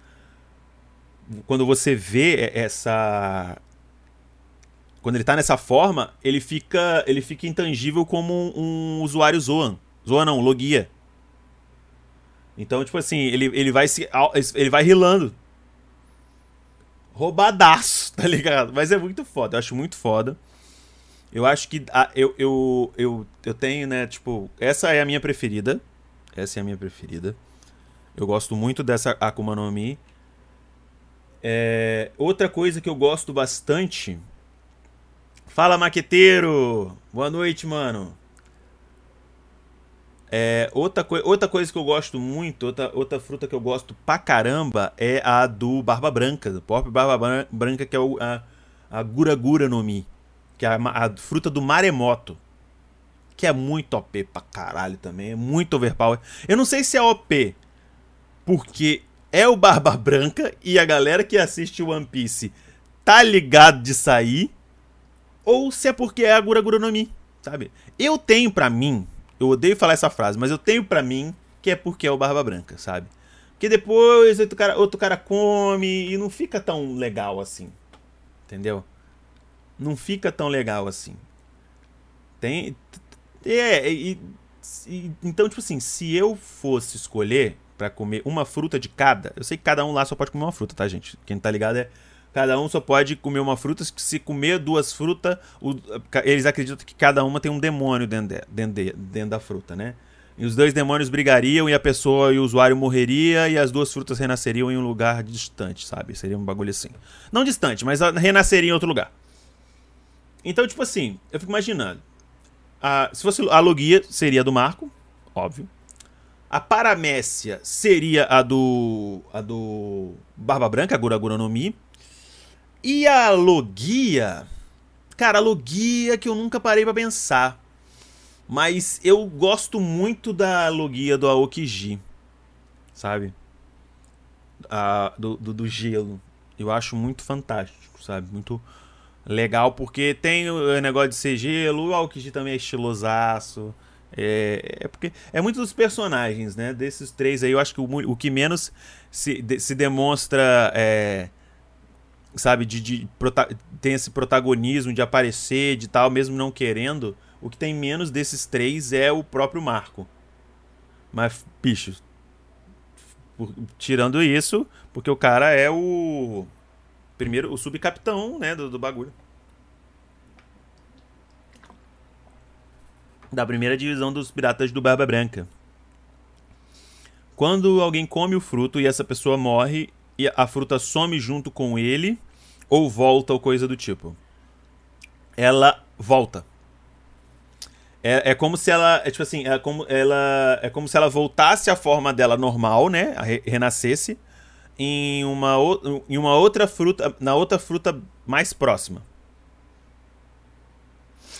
quando você vê essa quando ele tá nessa forma, ele fica ele fica intangível como um, um usuário Zoan. Zoan não, Logia. Então, tipo assim, ele, ele vai se. Ele vai rilando. Roubadaço, [laughs] tá ligado? Mas é muito foda, eu acho muito foda. Eu acho que. Ah, eu, eu, eu, eu tenho, né, tipo. Essa é a minha preferida. Essa é a minha preferida. Eu gosto muito dessa Akuma no Mi. É, outra coisa que eu gosto bastante. Fala, maqueteiro! Boa noite, mano. É, outra, coi outra coisa que eu gosto muito, outra, outra fruta que eu gosto pra caramba é a do Barba Branca, do pop Barba Branca, que é o, a, a Gura Gura no Mi, que é a, a, fruta do maremoto, que é muito OP pra caralho também, é muito overpower. Eu não sei se é OP porque é o Barba Branca e a galera que assiste One Piece tá ligado de sair, ou se é porque é a Gura Gura no Mi, sabe? Eu tenho pra mim eu odeio falar essa frase, mas eu tenho para mim que é porque é o Barba Branca, sabe? Porque depois outro cara, outro cara come e não fica tão legal assim. Entendeu? Não fica tão legal assim. Tem. É, e, e, então, tipo assim, se eu fosse escolher para comer uma fruta de cada, eu sei que cada um lá só pode comer uma fruta, tá, gente? Quem tá ligado é cada um só pode comer uma fruta. Se comer duas frutas, eles acreditam que cada uma tem um demônio dentro, de, dentro, de, dentro da fruta, né? E os dois demônios brigariam e a pessoa e o usuário morreria e as duas frutas renasceriam em um lugar distante, sabe? Seria um bagulho assim. Não distante, mas renasceria em outro lugar. Então, tipo assim, eu fico imaginando. A, se fosse a Logia, seria do Marco, óbvio. A Paramécia seria a do. a do Barba Branca, a Guragura no Mi. E a logia. Cara, a logia que eu nunca parei para pensar. Mas eu gosto muito da logia do Aokiji. Sabe? a, do, do, do gelo. Eu acho muito fantástico, sabe? Muito legal, porque tem o negócio de gelo, o Aokiji também é estilosaço. É, é porque é muito dos personagens, né? Desses três aí, eu acho que o, o que menos se, de, se demonstra, é, sabe, de, de tem esse protagonismo de aparecer, de tal, mesmo não querendo. O que tem menos desses três é o próprio Marco. Mas, bicho, tirando isso, porque o cara é o primeiro, o subcapitão, né, do, do bagulho. Da primeira divisão dos piratas do Barba Branca. Quando alguém come o fruto e essa pessoa morre e a fruta some junto com ele ou volta ou coisa do tipo. Ela volta. É, é como se ela. É tipo assim, é como, ela, é como se ela voltasse à forma dela normal, né? Re, renascesse em uma, em uma outra fruta. Na outra fruta mais próxima.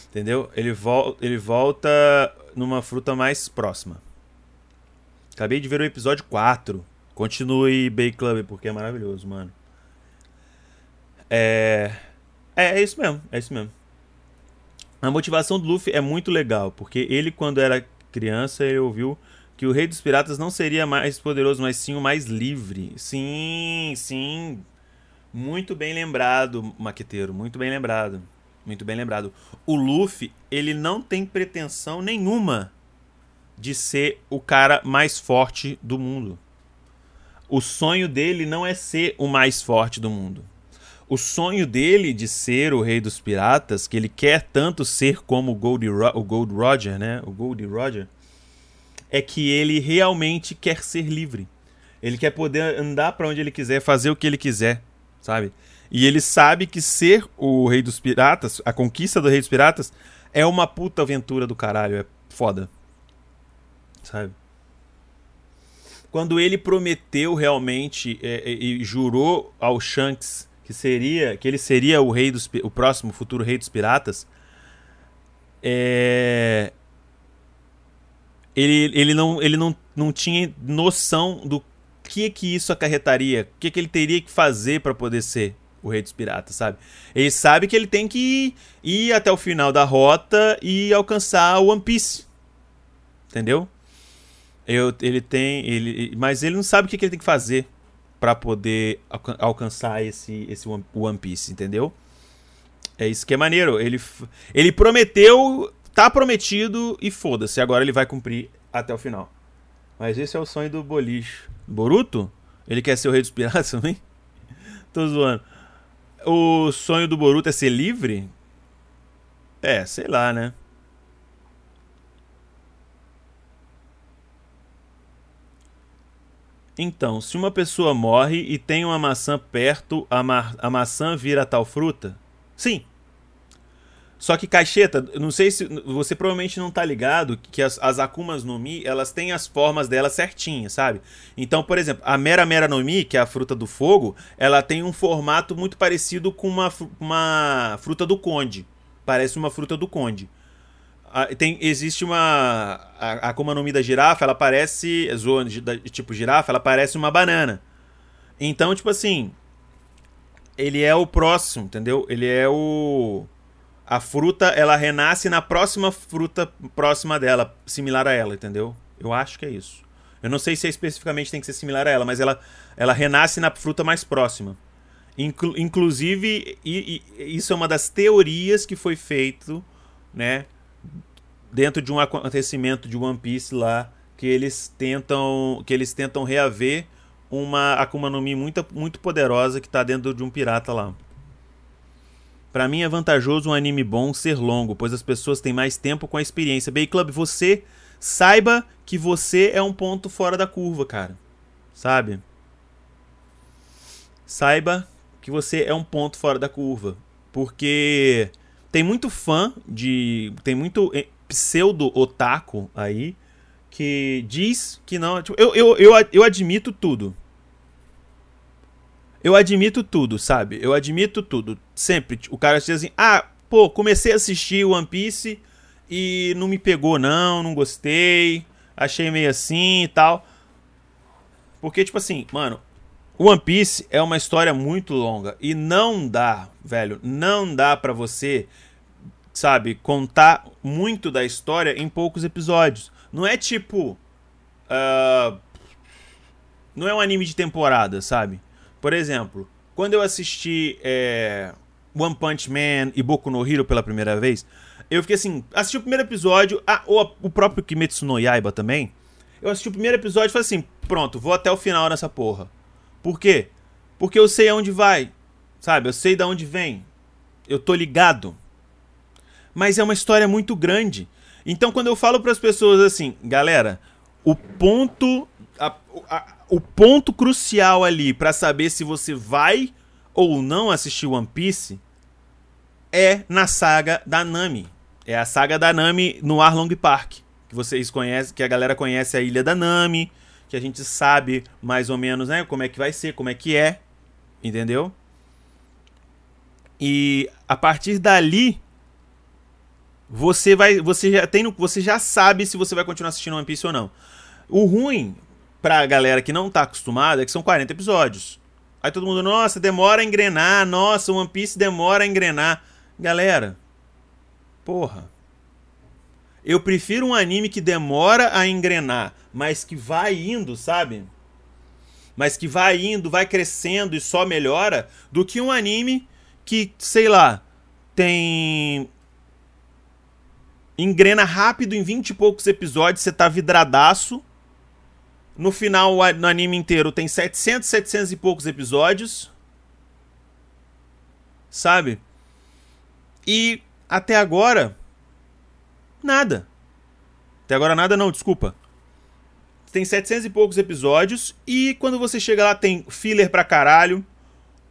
Entendeu? Ele, vol, ele volta numa fruta mais próxima. Acabei de ver o episódio 4. Continue Bay Club, porque é maravilhoso, mano. É. É, é isso mesmo, é isso mesmo. A motivação do Luffy é muito legal, porque ele, quando era criança, ele ouviu que o Rei dos Piratas não seria mais poderoso, mas sim o mais livre. Sim, sim. Muito bem lembrado, Maqueteiro. Muito bem lembrado. Muito bem lembrado. O Luffy, ele não tem pretensão nenhuma de ser o cara mais forte do mundo. O sonho dele não é ser o mais forte do mundo o sonho dele de ser o rei dos piratas, que ele quer tanto ser como o Gold, o Gold Roger, né? O Gold Roger, é que ele realmente quer ser livre. Ele quer poder andar para onde ele quiser, fazer o que ele quiser, sabe? E ele sabe que ser o rei dos piratas, a conquista do rei dos piratas, é uma puta aventura do caralho, é foda. Sabe? Quando ele prometeu realmente é, é, e jurou ao Shanks que seria que ele seria o rei dos o próximo futuro rei dos piratas é... ele, ele, não, ele não, não tinha noção do que que isso acarretaria, o que que ele teria que fazer para poder ser o rei dos piratas, sabe? Ele sabe que ele tem que ir, até o final da rota e alcançar o One Piece. Entendeu? Eu, ele tem, ele, mas ele não sabe o que, que ele tem que fazer para poder alcançar esse, esse One Piece, entendeu? É isso que é maneiro. Ele, ele prometeu, tá prometido e foda-se. Agora ele vai cumprir até o final. Mas esse é o sonho do Boliche. Boruto? Ele quer ser o rei dos piratas também? [laughs] Tô zoando. O sonho do Boruto é ser livre? É, sei lá, né? Então, se uma pessoa morre e tem uma maçã perto, a, ma a maçã vira tal fruta? Sim. Só que Caixeta, não sei se você provavelmente não tá ligado que as, as Akumas no Mi, elas têm as formas delas certinhas, sabe? Então, por exemplo, a Mera Mera no Mi, que é a fruta do fogo, ela tem um formato muito parecido com uma, uma fruta do conde. Parece uma fruta do conde tem, existe uma. A, a Kuma no Mi da girafa, ela parece. Zona de, tipo girafa, ela parece uma banana. Então, tipo assim. Ele é o próximo, entendeu? Ele é o. A fruta, ela renasce na próxima fruta próxima dela, similar a ela, entendeu? Eu acho que é isso. Eu não sei se é especificamente tem que ser similar a ela, mas ela, ela renasce na fruta mais próxima. Inclu inclusive, e, e, isso é uma das teorias que foi feito, né? dentro de um acontecimento de One Piece lá que eles tentam que eles tentam reaver uma Akuma no Mi muito, muito poderosa que está dentro de um pirata lá. Para mim é vantajoso um anime bom ser longo, pois as pessoas têm mais tempo com a experiência. Bay Club, você saiba que você é um ponto fora da curva, cara. Sabe? Saiba que você é um ponto fora da curva, porque tem muito fã de tem muito pseudo-otaku aí que diz que não. Tipo, eu, eu, eu, eu admito tudo. Eu admito tudo, sabe? Eu admito tudo. Sempre. O cara diz assim: ah, pô, comecei a assistir One Piece e não me pegou, não, não gostei, achei meio assim e tal. Porque, tipo assim, mano, One Piece é uma história muito longa e não dá, velho, não dá para você, sabe, contar muito da história em poucos episódios. Não é tipo. Uh, não é um anime de temporada, sabe? Por exemplo, quando eu assisti é, One Punch Man e Boku no Hero pela primeira vez, eu fiquei assim, assisti o primeiro episódio, ah, ou o próprio Kimetsu no Yaiba também. Eu assisti o primeiro episódio e falei assim, pronto, vou até o final nessa porra. Por quê? Porque eu sei aonde vai, sabe? Eu sei de onde vem. Eu tô ligado. Mas é uma história muito grande. Então quando eu falo para as pessoas assim, galera, o ponto a, a, o ponto crucial ali para saber se você vai ou não assistir One Piece é na saga da Nami. É a saga da Nami no Arlong Park, que vocês conhecem, que a galera conhece a Ilha da Nami, que a gente sabe mais ou menos, né, como é que vai ser, como é que é, entendeu? E a partir dali você vai, você já tem, você já sabe se você vai continuar assistindo One Piece ou não. O ruim pra galera que não tá acostumada é que são 40 episódios. Aí todo mundo, nossa, demora a engrenar, nossa, One Piece demora a engrenar. Galera, porra. Eu prefiro um anime que demora a engrenar, mas que vai indo, sabe? Mas que vai indo, vai crescendo e só melhora, do que um anime que, sei lá, tem. Engrena rápido em 20 e poucos episódios, você tá vidradaço no final, no anime inteiro, tem 700, 700 e poucos episódios. Sabe? E até agora, nada. Até agora nada não, desculpa. Tem 700 e poucos episódios e quando você chega lá tem filler pra caralho.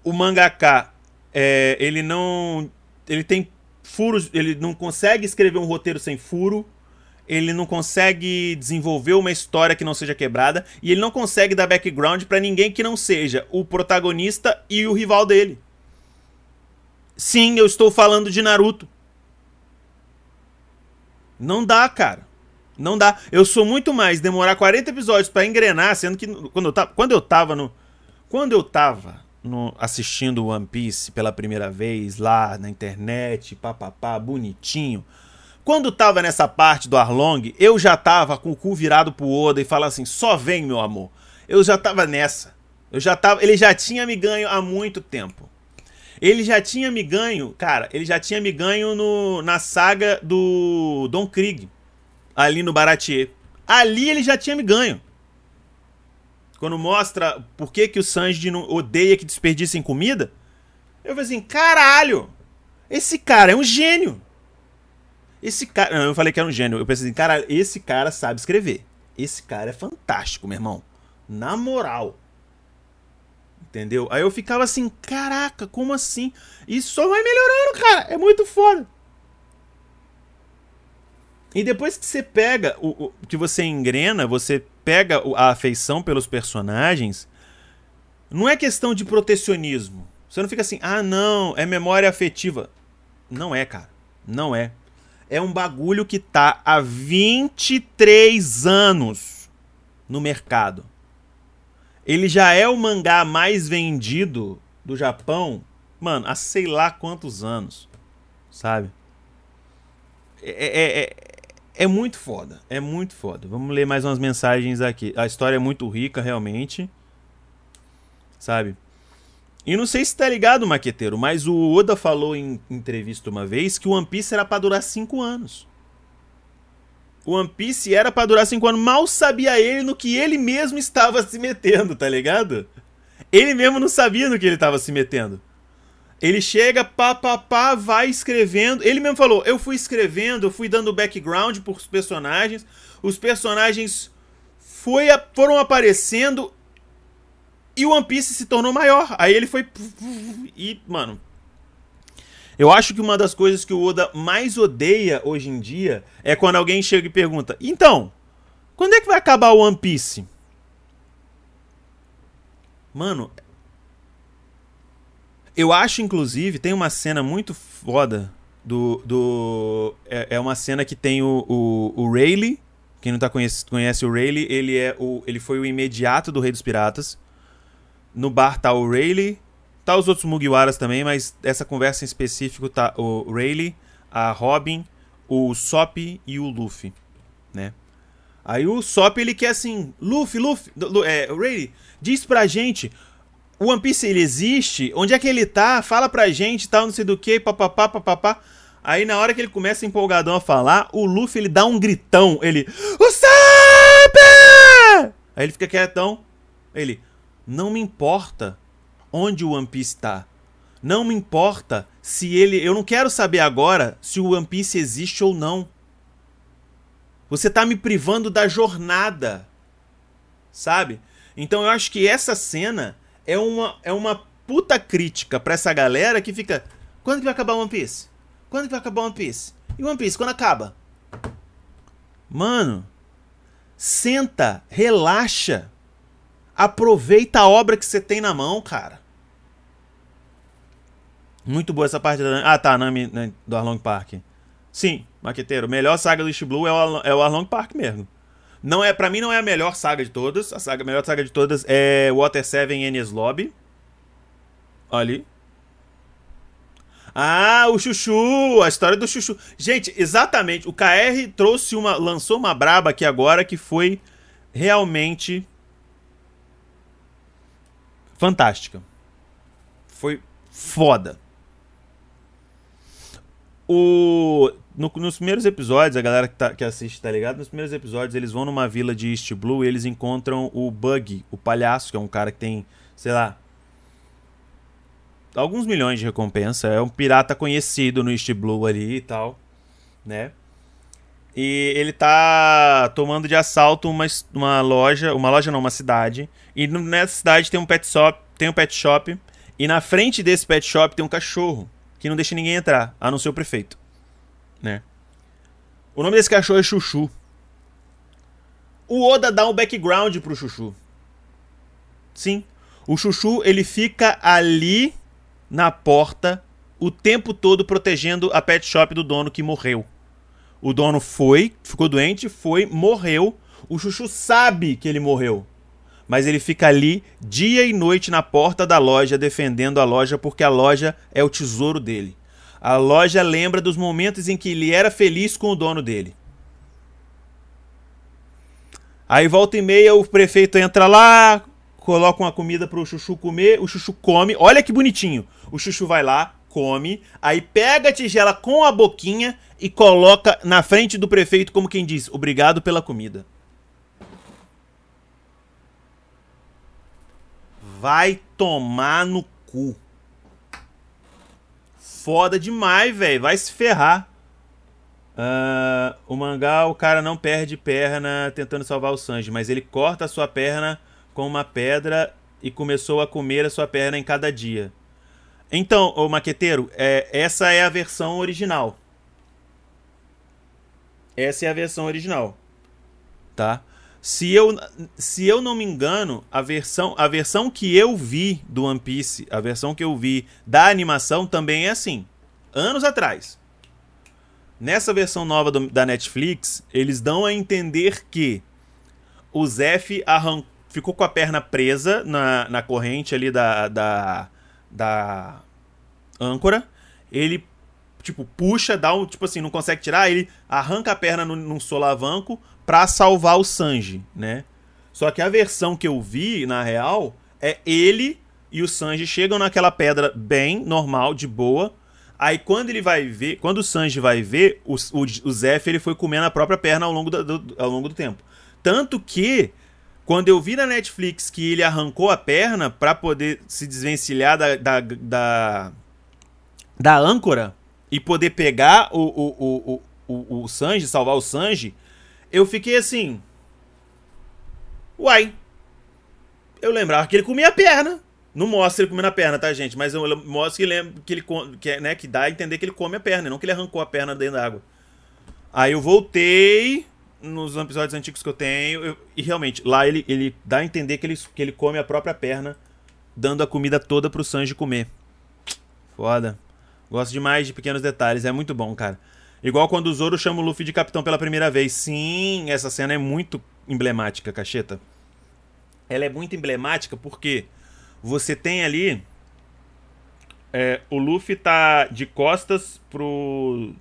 O mangaka, é, ele não... Ele tem furos, ele não consegue escrever um roteiro sem furo ele não consegue desenvolver uma história que não seja quebrada e ele não consegue dar background para ninguém que não seja o protagonista e o rival dele. Sim, eu estou falando de Naruto. Não dá, cara. Não dá. Eu sou muito mais demorar 40 episódios para engrenar, sendo que quando eu tava, quando eu tava no quando eu tava no, assistindo One Piece pela primeira vez lá na internet, papapá, bonitinho, quando tava nessa parte do Arlong, eu já tava com o cu virado pro Oda e falava assim: só vem, meu amor. Eu já tava nessa. Eu já tava, ele já tinha me ganho há muito tempo. Ele já tinha me ganho, cara, ele já tinha me ganho no, na saga do Don Krieg, ali no Baratier. Ali ele já tinha me ganho. Quando mostra por que, que o Sanji odeia que desperdicem comida, eu falei assim: caralho, esse cara é um gênio. Esse cara. Eu falei que era um gênio. Eu pensei assim, cara, esse cara sabe escrever. Esse cara é fantástico, meu irmão. Na moral. Entendeu? Aí eu ficava assim, caraca, como assim? Isso só vai melhorando, cara. É muito foda. E depois que você pega o, o que você engrena, você pega a afeição pelos personagens, não é questão de protecionismo. Você não fica assim, ah, não, é memória afetiva. Não é, cara. Não é é um bagulho que tá há 23 anos no mercado. Ele já é o mangá mais vendido do Japão, mano, há sei lá quantos anos, sabe? É, é, é, é muito foda, é muito foda. Vamos ler mais umas mensagens aqui. A história é muito rica, realmente, sabe? E não sei se tá ligado, maqueteiro, mas o Oda falou em entrevista uma vez que o One Piece era pra durar 5 anos. O One Piece era pra durar 5 anos. Mal sabia ele no que ele mesmo estava se metendo, tá ligado? Ele mesmo não sabia no que ele estava se metendo. Ele chega, pá, pá, pá, vai escrevendo. Ele mesmo falou: Eu fui escrevendo, eu fui dando background pros personagens. Os personagens foi, foram aparecendo e o One Piece se tornou maior. Aí ele foi. E, mano. Eu acho que uma das coisas que o Oda mais odeia hoje em dia é quando alguém chega e pergunta: Então, quando é que vai acabar o One Piece? Mano. Eu acho, inclusive, tem uma cena muito foda do. do é, é uma cena que tem o, o, o Rayleigh. Quem não tá conhece, conhece o Rayleigh, ele, é o, ele foi o imediato do Rei dos Piratas No bar tá o Rayleigh, tá os outros Mugiwaras também, mas essa conversa em específico tá o Rayleigh, a Robin, o Sop e o Luffy, né? Aí o Sop ele quer assim, Luffy, Luffy, é, Rayleigh, diz pra gente, o One Piece ele existe? Onde é que ele tá? Fala pra gente, tal, não sei do que, papapá, papapá. Aí na hora que ele começa empolgadão a falar, o Luffy ele dá um gritão, ele, o Sop! Aí ele fica quietão, ele, não me importa onde o One Piece tá. Não me importa se ele. Eu não quero saber agora se o One Piece existe ou não. Você tá me privando da jornada. Sabe? Então eu acho que essa cena é uma, é uma puta crítica pra essa galera que fica. Quando que vai acabar One Piece? Quando que vai acabar One Piece? E One Piece, quando acaba? Mano, senta, relaxa. Aproveita a obra que você tem na mão, cara. Muito boa essa parte da. Ah, tá, Nami né, do Arlong Park. Sim, Maqueteiro. Melhor saga do East Blue é o, é o Arlong Park mesmo. Não é, para mim não é a melhor saga de todas. A, saga, a melhor saga de todas é Water 7 Enies Lobby. Ali. Ah, o Chuchu, a história do Chuchu. Gente, exatamente, o KR trouxe uma, lançou uma braba aqui agora que foi realmente fantástica. Foi foda. O no, nos primeiros episódios, a galera que, tá, que assiste, tá ligado? Nos primeiros episódios, eles vão numa vila de East Blue e eles encontram o Bug, o palhaço, que é um cara que tem, sei lá, alguns milhões de recompensa. É um pirata conhecido no East Blue ali e tal, né? E ele tá tomando de assalto uma, uma loja, uma loja não, uma cidade. E nessa cidade tem um pet shop, tem um pet shop. E na frente desse pet shop tem um cachorro que não deixa ninguém entrar, a não ser o prefeito, né? O nome desse cachorro é Chuchu. O Oda dá um background pro Chuchu. Sim, o Chuchu ele fica ali na porta o tempo todo protegendo a pet shop do dono que morreu. O dono foi, ficou doente, foi, morreu. O Chuchu sabe que ele morreu. Mas ele fica ali dia e noite na porta da loja defendendo a loja porque a loja é o tesouro dele. A loja lembra dos momentos em que ele era feliz com o dono dele. Aí volta e meia o prefeito entra lá, coloca uma comida pro Chuchu comer, o Chuchu come. Olha que bonitinho. O Chuchu vai lá, come, aí pega a tigela com a boquinha e coloca na frente do prefeito como quem diz: "Obrigado pela comida". Vai tomar no cu. Foda demais, velho. Vai se ferrar. Uh, o mangá, o cara não perde perna tentando salvar o Sanji, mas ele corta a sua perna com uma pedra e começou a comer a sua perna em cada dia. Então, o maqueteiro, é, essa é a versão original. Essa é a versão original. Tá? Se eu, se eu não me engano, a versão, a versão que eu vi do One Piece, a versão que eu vi da animação também é assim. Anos atrás. Nessa versão nova do, da Netflix, eles dão a entender que o Zef arran... ficou com a perna presa na, na corrente ali da, da, da âncora. Ele tipo, puxa, dá um, tipo assim, não consegue tirar, ele arranca a perna num solavanco para salvar o Sanji, né? Só que a versão que eu vi, na real, é ele e o Sanji chegam naquela pedra bem normal, de boa. Aí quando ele vai ver, quando o Sanji vai ver, o, o, o Zef ele foi comendo a própria perna ao longo do, do, ao longo do tempo. Tanto que quando eu vi na Netflix que ele arrancou a perna para poder se desvencilhar da, da, da, da âncora, e poder pegar o, o, o, o, o Sanji, salvar o Sanji, eu fiquei assim. Uai. Eu lembrava que ele comia a perna. Não mostra ele comendo a perna, tá, gente? Mas eu mostro que, lembra, que ele que, né, que dá a entender que ele come a perna, não que ele arrancou a perna dentro da água. Aí eu voltei nos episódios antigos que eu tenho, eu, e realmente, lá ele, ele dá a entender que ele, que ele come a própria perna, dando a comida toda pro Sanji comer. Foda. Gosto demais de pequenos detalhes, é muito bom, cara. Igual quando o Zoro chama o Luffy de capitão pela primeira vez. Sim, essa cena é muito emblemática, cacheta. Ela é muito emblemática porque você tem ali. É, o Luffy tá de costas pro.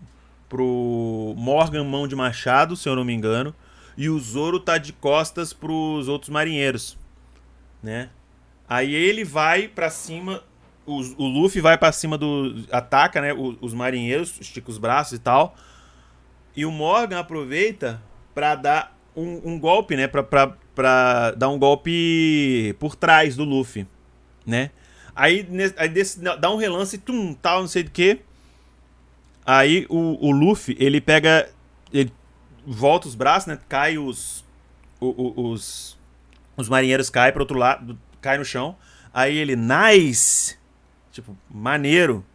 pro Morgan Mão de Machado, se eu não me engano. E o Zoro tá de costas pros outros marinheiros. Né? Aí ele vai para cima. O, o Luffy vai para cima do. Ataca, né? Os, os marinheiros, estica os braços e tal. E o Morgan aproveita para dar um, um, golpe, né? Pra, pra, pra dar um golpe por trás do Luffy, né? Aí, aí desse, dá um relance, tum, tal, não sei do que. Aí o, o Luffy, ele pega. Ele volta os braços, né? Cai os. os, os marinheiros caem pro outro lado, cai no chão. Aí ele, nice! Tipo, maneiro.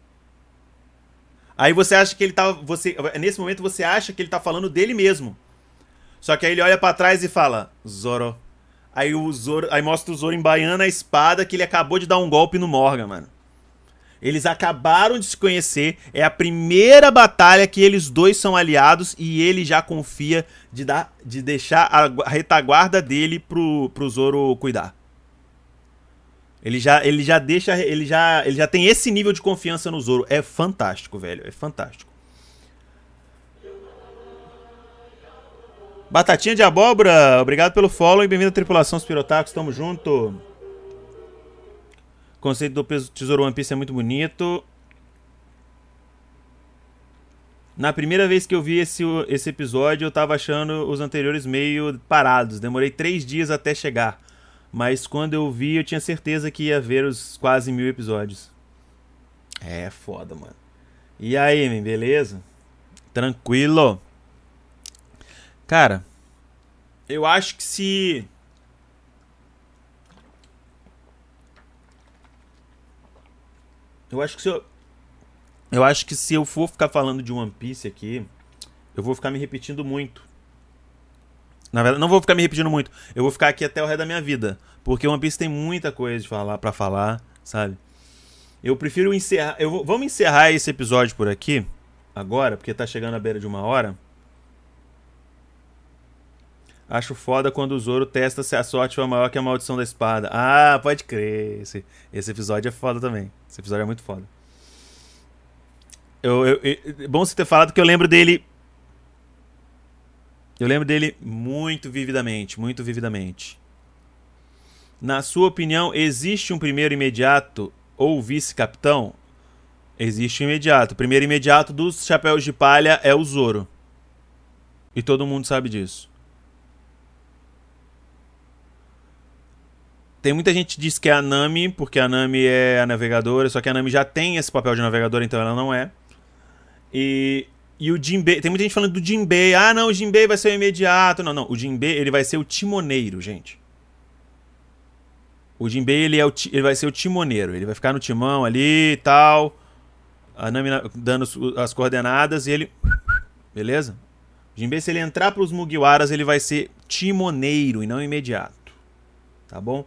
Aí você acha que ele tá. Você, nesse momento você acha que ele tá falando dele mesmo. Só que aí ele olha para trás e fala, Zoro. Aí o Zoro. Aí mostra o Zoro embaiando a espada que ele acabou de dar um golpe no Morgan, mano. Eles acabaram de se conhecer. É a primeira batalha que eles dois são aliados e ele já confia de, dar, de deixar a retaguarda dele pro, pro Zoro cuidar. Ele já, ele já deixa. Ele já, ele já tem esse nível de confiança no Zoro. É fantástico, velho. É fantástico. Batatinha de abóbora, obrigado pelo follow e bem-vindo à tripulação Spirotacos, tamo junto. O conceito do tesouro One Piece é muito bonito. Na primeira vez que eu vi esse, esse episódio, eu tava achando os anteriores meio parados. Demorei três dias até chegar. Mas quando eu vi, eu tinha certeza que ia ver os quase mil episódios. É foda, mano. E aí, man, beleza? Tranquilo? Cara, eu acho que se. Eu acho que se eu. Eu acho que se eu for ficar falando de One Piece aqui, eu vou ficar me repetindo muito. Na verdade, não vou ficar me repetindo muito. Eu vou ficar aqui até o resto da minha vida. Porque One Piece tem muita coisa de falar para falar, sabe? Eu prefiro encerrar. Eu vou, vamos encerrar esse episódio por aqui. Agora, porque tá chegando à beira de uma hora. Acho foda quando o Zoro testa se a sorte foi maior que a maldição da espada. Ah, pode crer. Esse, esse episódio é foda também. Esse episódio é muito foda. Eu, eu, eu, bom você ter falado que eu lembro dele eu lembro dele muito vividamente, muito vividamente. Na sua opinião, existe um primeiro imediato ou vice-capitão? Existe um imediato. O primeiro imediato dos chapéus de palha é o Zoro. E todo mundo sabe disso. Tem muita gente que diz que é a Nami, porque a Nami é a navegadora, só que a Nami já tem esse papel de navegadora, então ela não é. E e o Jinbei, tem muita gente falando do Jinbei. Ah, não, o Jinbei vai ser o imediato. Não, não, o Jinbei, ele vai ser o timoneiro, gente. O Jinbei, ele, é o, ele vai ser o timoneiro. Ele vai ficar no timão ali e tal. A Nami dando as coordenadas e ele... Beleza? O Jinbei, se ele entrar pros Mugiwaras, ele vai ser timoneiro e não imediato. Tá bom?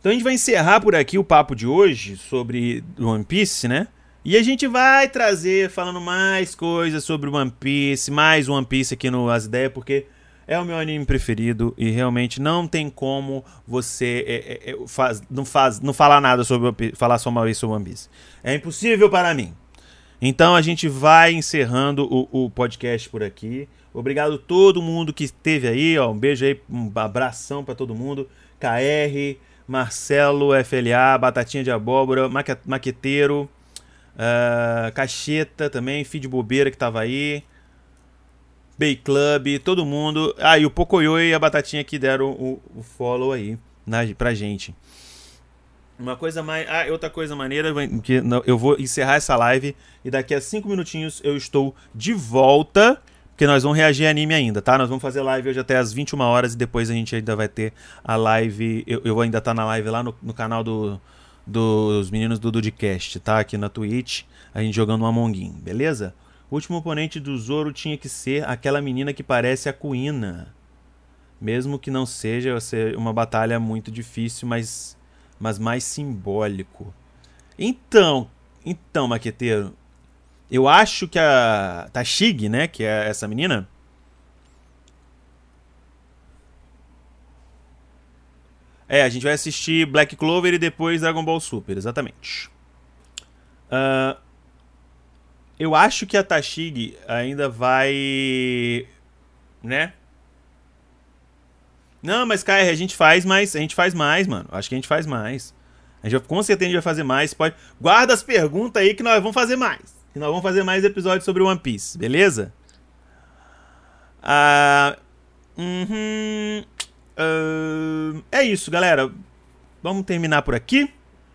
Então a gente vai encerrar por aqui o papo de hoje sobre One Piece, né? E a gente vai trazer falando mais coisas sobre One Piece, mais One Piece aqui no As Ideias, porque é o meu anime preferido e realmente não tem como você é, é, é, faz, não, faz, não falar nada sobre falar só uma vez sobre One Piece. É impossível para mim. Então a gente vai encerrando o, o podcast por aqui. Obrigado a todo mundo que esteve aí, ó, um beijo aí, um abração para todo mundo. KR, Marcelo, FLA, Batatinha de Abóbora, Maqueteiro, Uh, Cacheta também, Feed Bobeira que tava aí. Bay Club, todo mundo. Ah, e o Pocoyo e a Batatinha que deram o, o follow aí na, pra gente. Uma coisa mais. Ah, outra coisa maneira, que eu vou encerrar essa live e daqui a 5 minutinhos eu estou de volta. Porque nós vamos reagir a anime ainda, tá? Nós vamos fazer live hoje até as 21 horas e depois a gente ainda vai ter a live. Eu, eu vou ainda estar tá na live lá no, no canal do, dos meninos do Dudcast, tá? Aqui na Twitch, a gente jogando um Among Us, beleza? O último oponente do Zoro tinha que ser aquela menina que parece a Kuina. Mesmo que não seja uma batalha muito difícil, mas, mas mais simbólico. Então, então, maqueteiro, eu acho que a Tashig, né, que é essa menina, É, a gente vai assistir Black Clover e depois Dragon Ball Super, exatamente. Uh, eu acho que a Tashig ainda vai. Né? Não, mas KR, a gente faz mais. A gente faz mais, mano. Acho que a gente faz mais. A gente com certeza a gente vai fazer mais. Pode... Guarda as perguntas aí que nós vamos fazer mais. Que nós vamos fazer mais episódios sobre One Piece, beleza? Ah. Uhum. Uh, é isso, galera. Vamos terminar por aqui.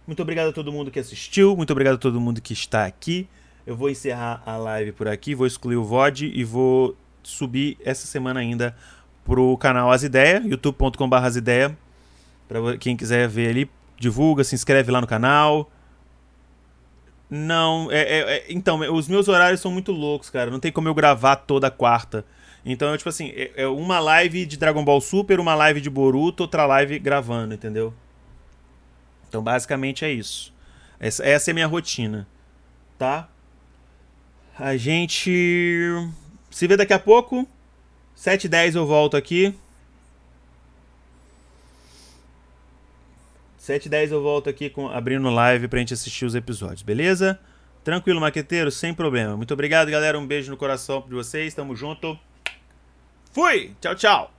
Muito obrigado a todo mundo que assistiu. Muito obrigado a todo mundo que está aqui. Eu vou encerrar a live por aqui. Vou excluir o VOD e vou subir essa semana ainda pro canal As Ideias, youtube.com.br As Ideias. Pra quem quiser ver ali, divulga, se inscreve lá no canal. Não, é, é, é, então, os meus horários são muito loucos, cara. Não tem como eu gravar toda quarta. Então, tipo assim, é, é uma live de Dragon Ball Super, uma live de Boruto, outra live gravando, entendeu? Então, basicamente é isso. Essa, essa é a minha rotina, tá? A gente se vê daqui a pouco. 7h10 eu volto aqui. 7h10 eu volto aqui com, abrindo live pra gente assistir os episódios, beleza? Tranquilo, maqueteiro? Sem problema. Muito obrigado, galera. Um beijo no coração de vocês. Tamo junto. Fui! Tchau, tchau!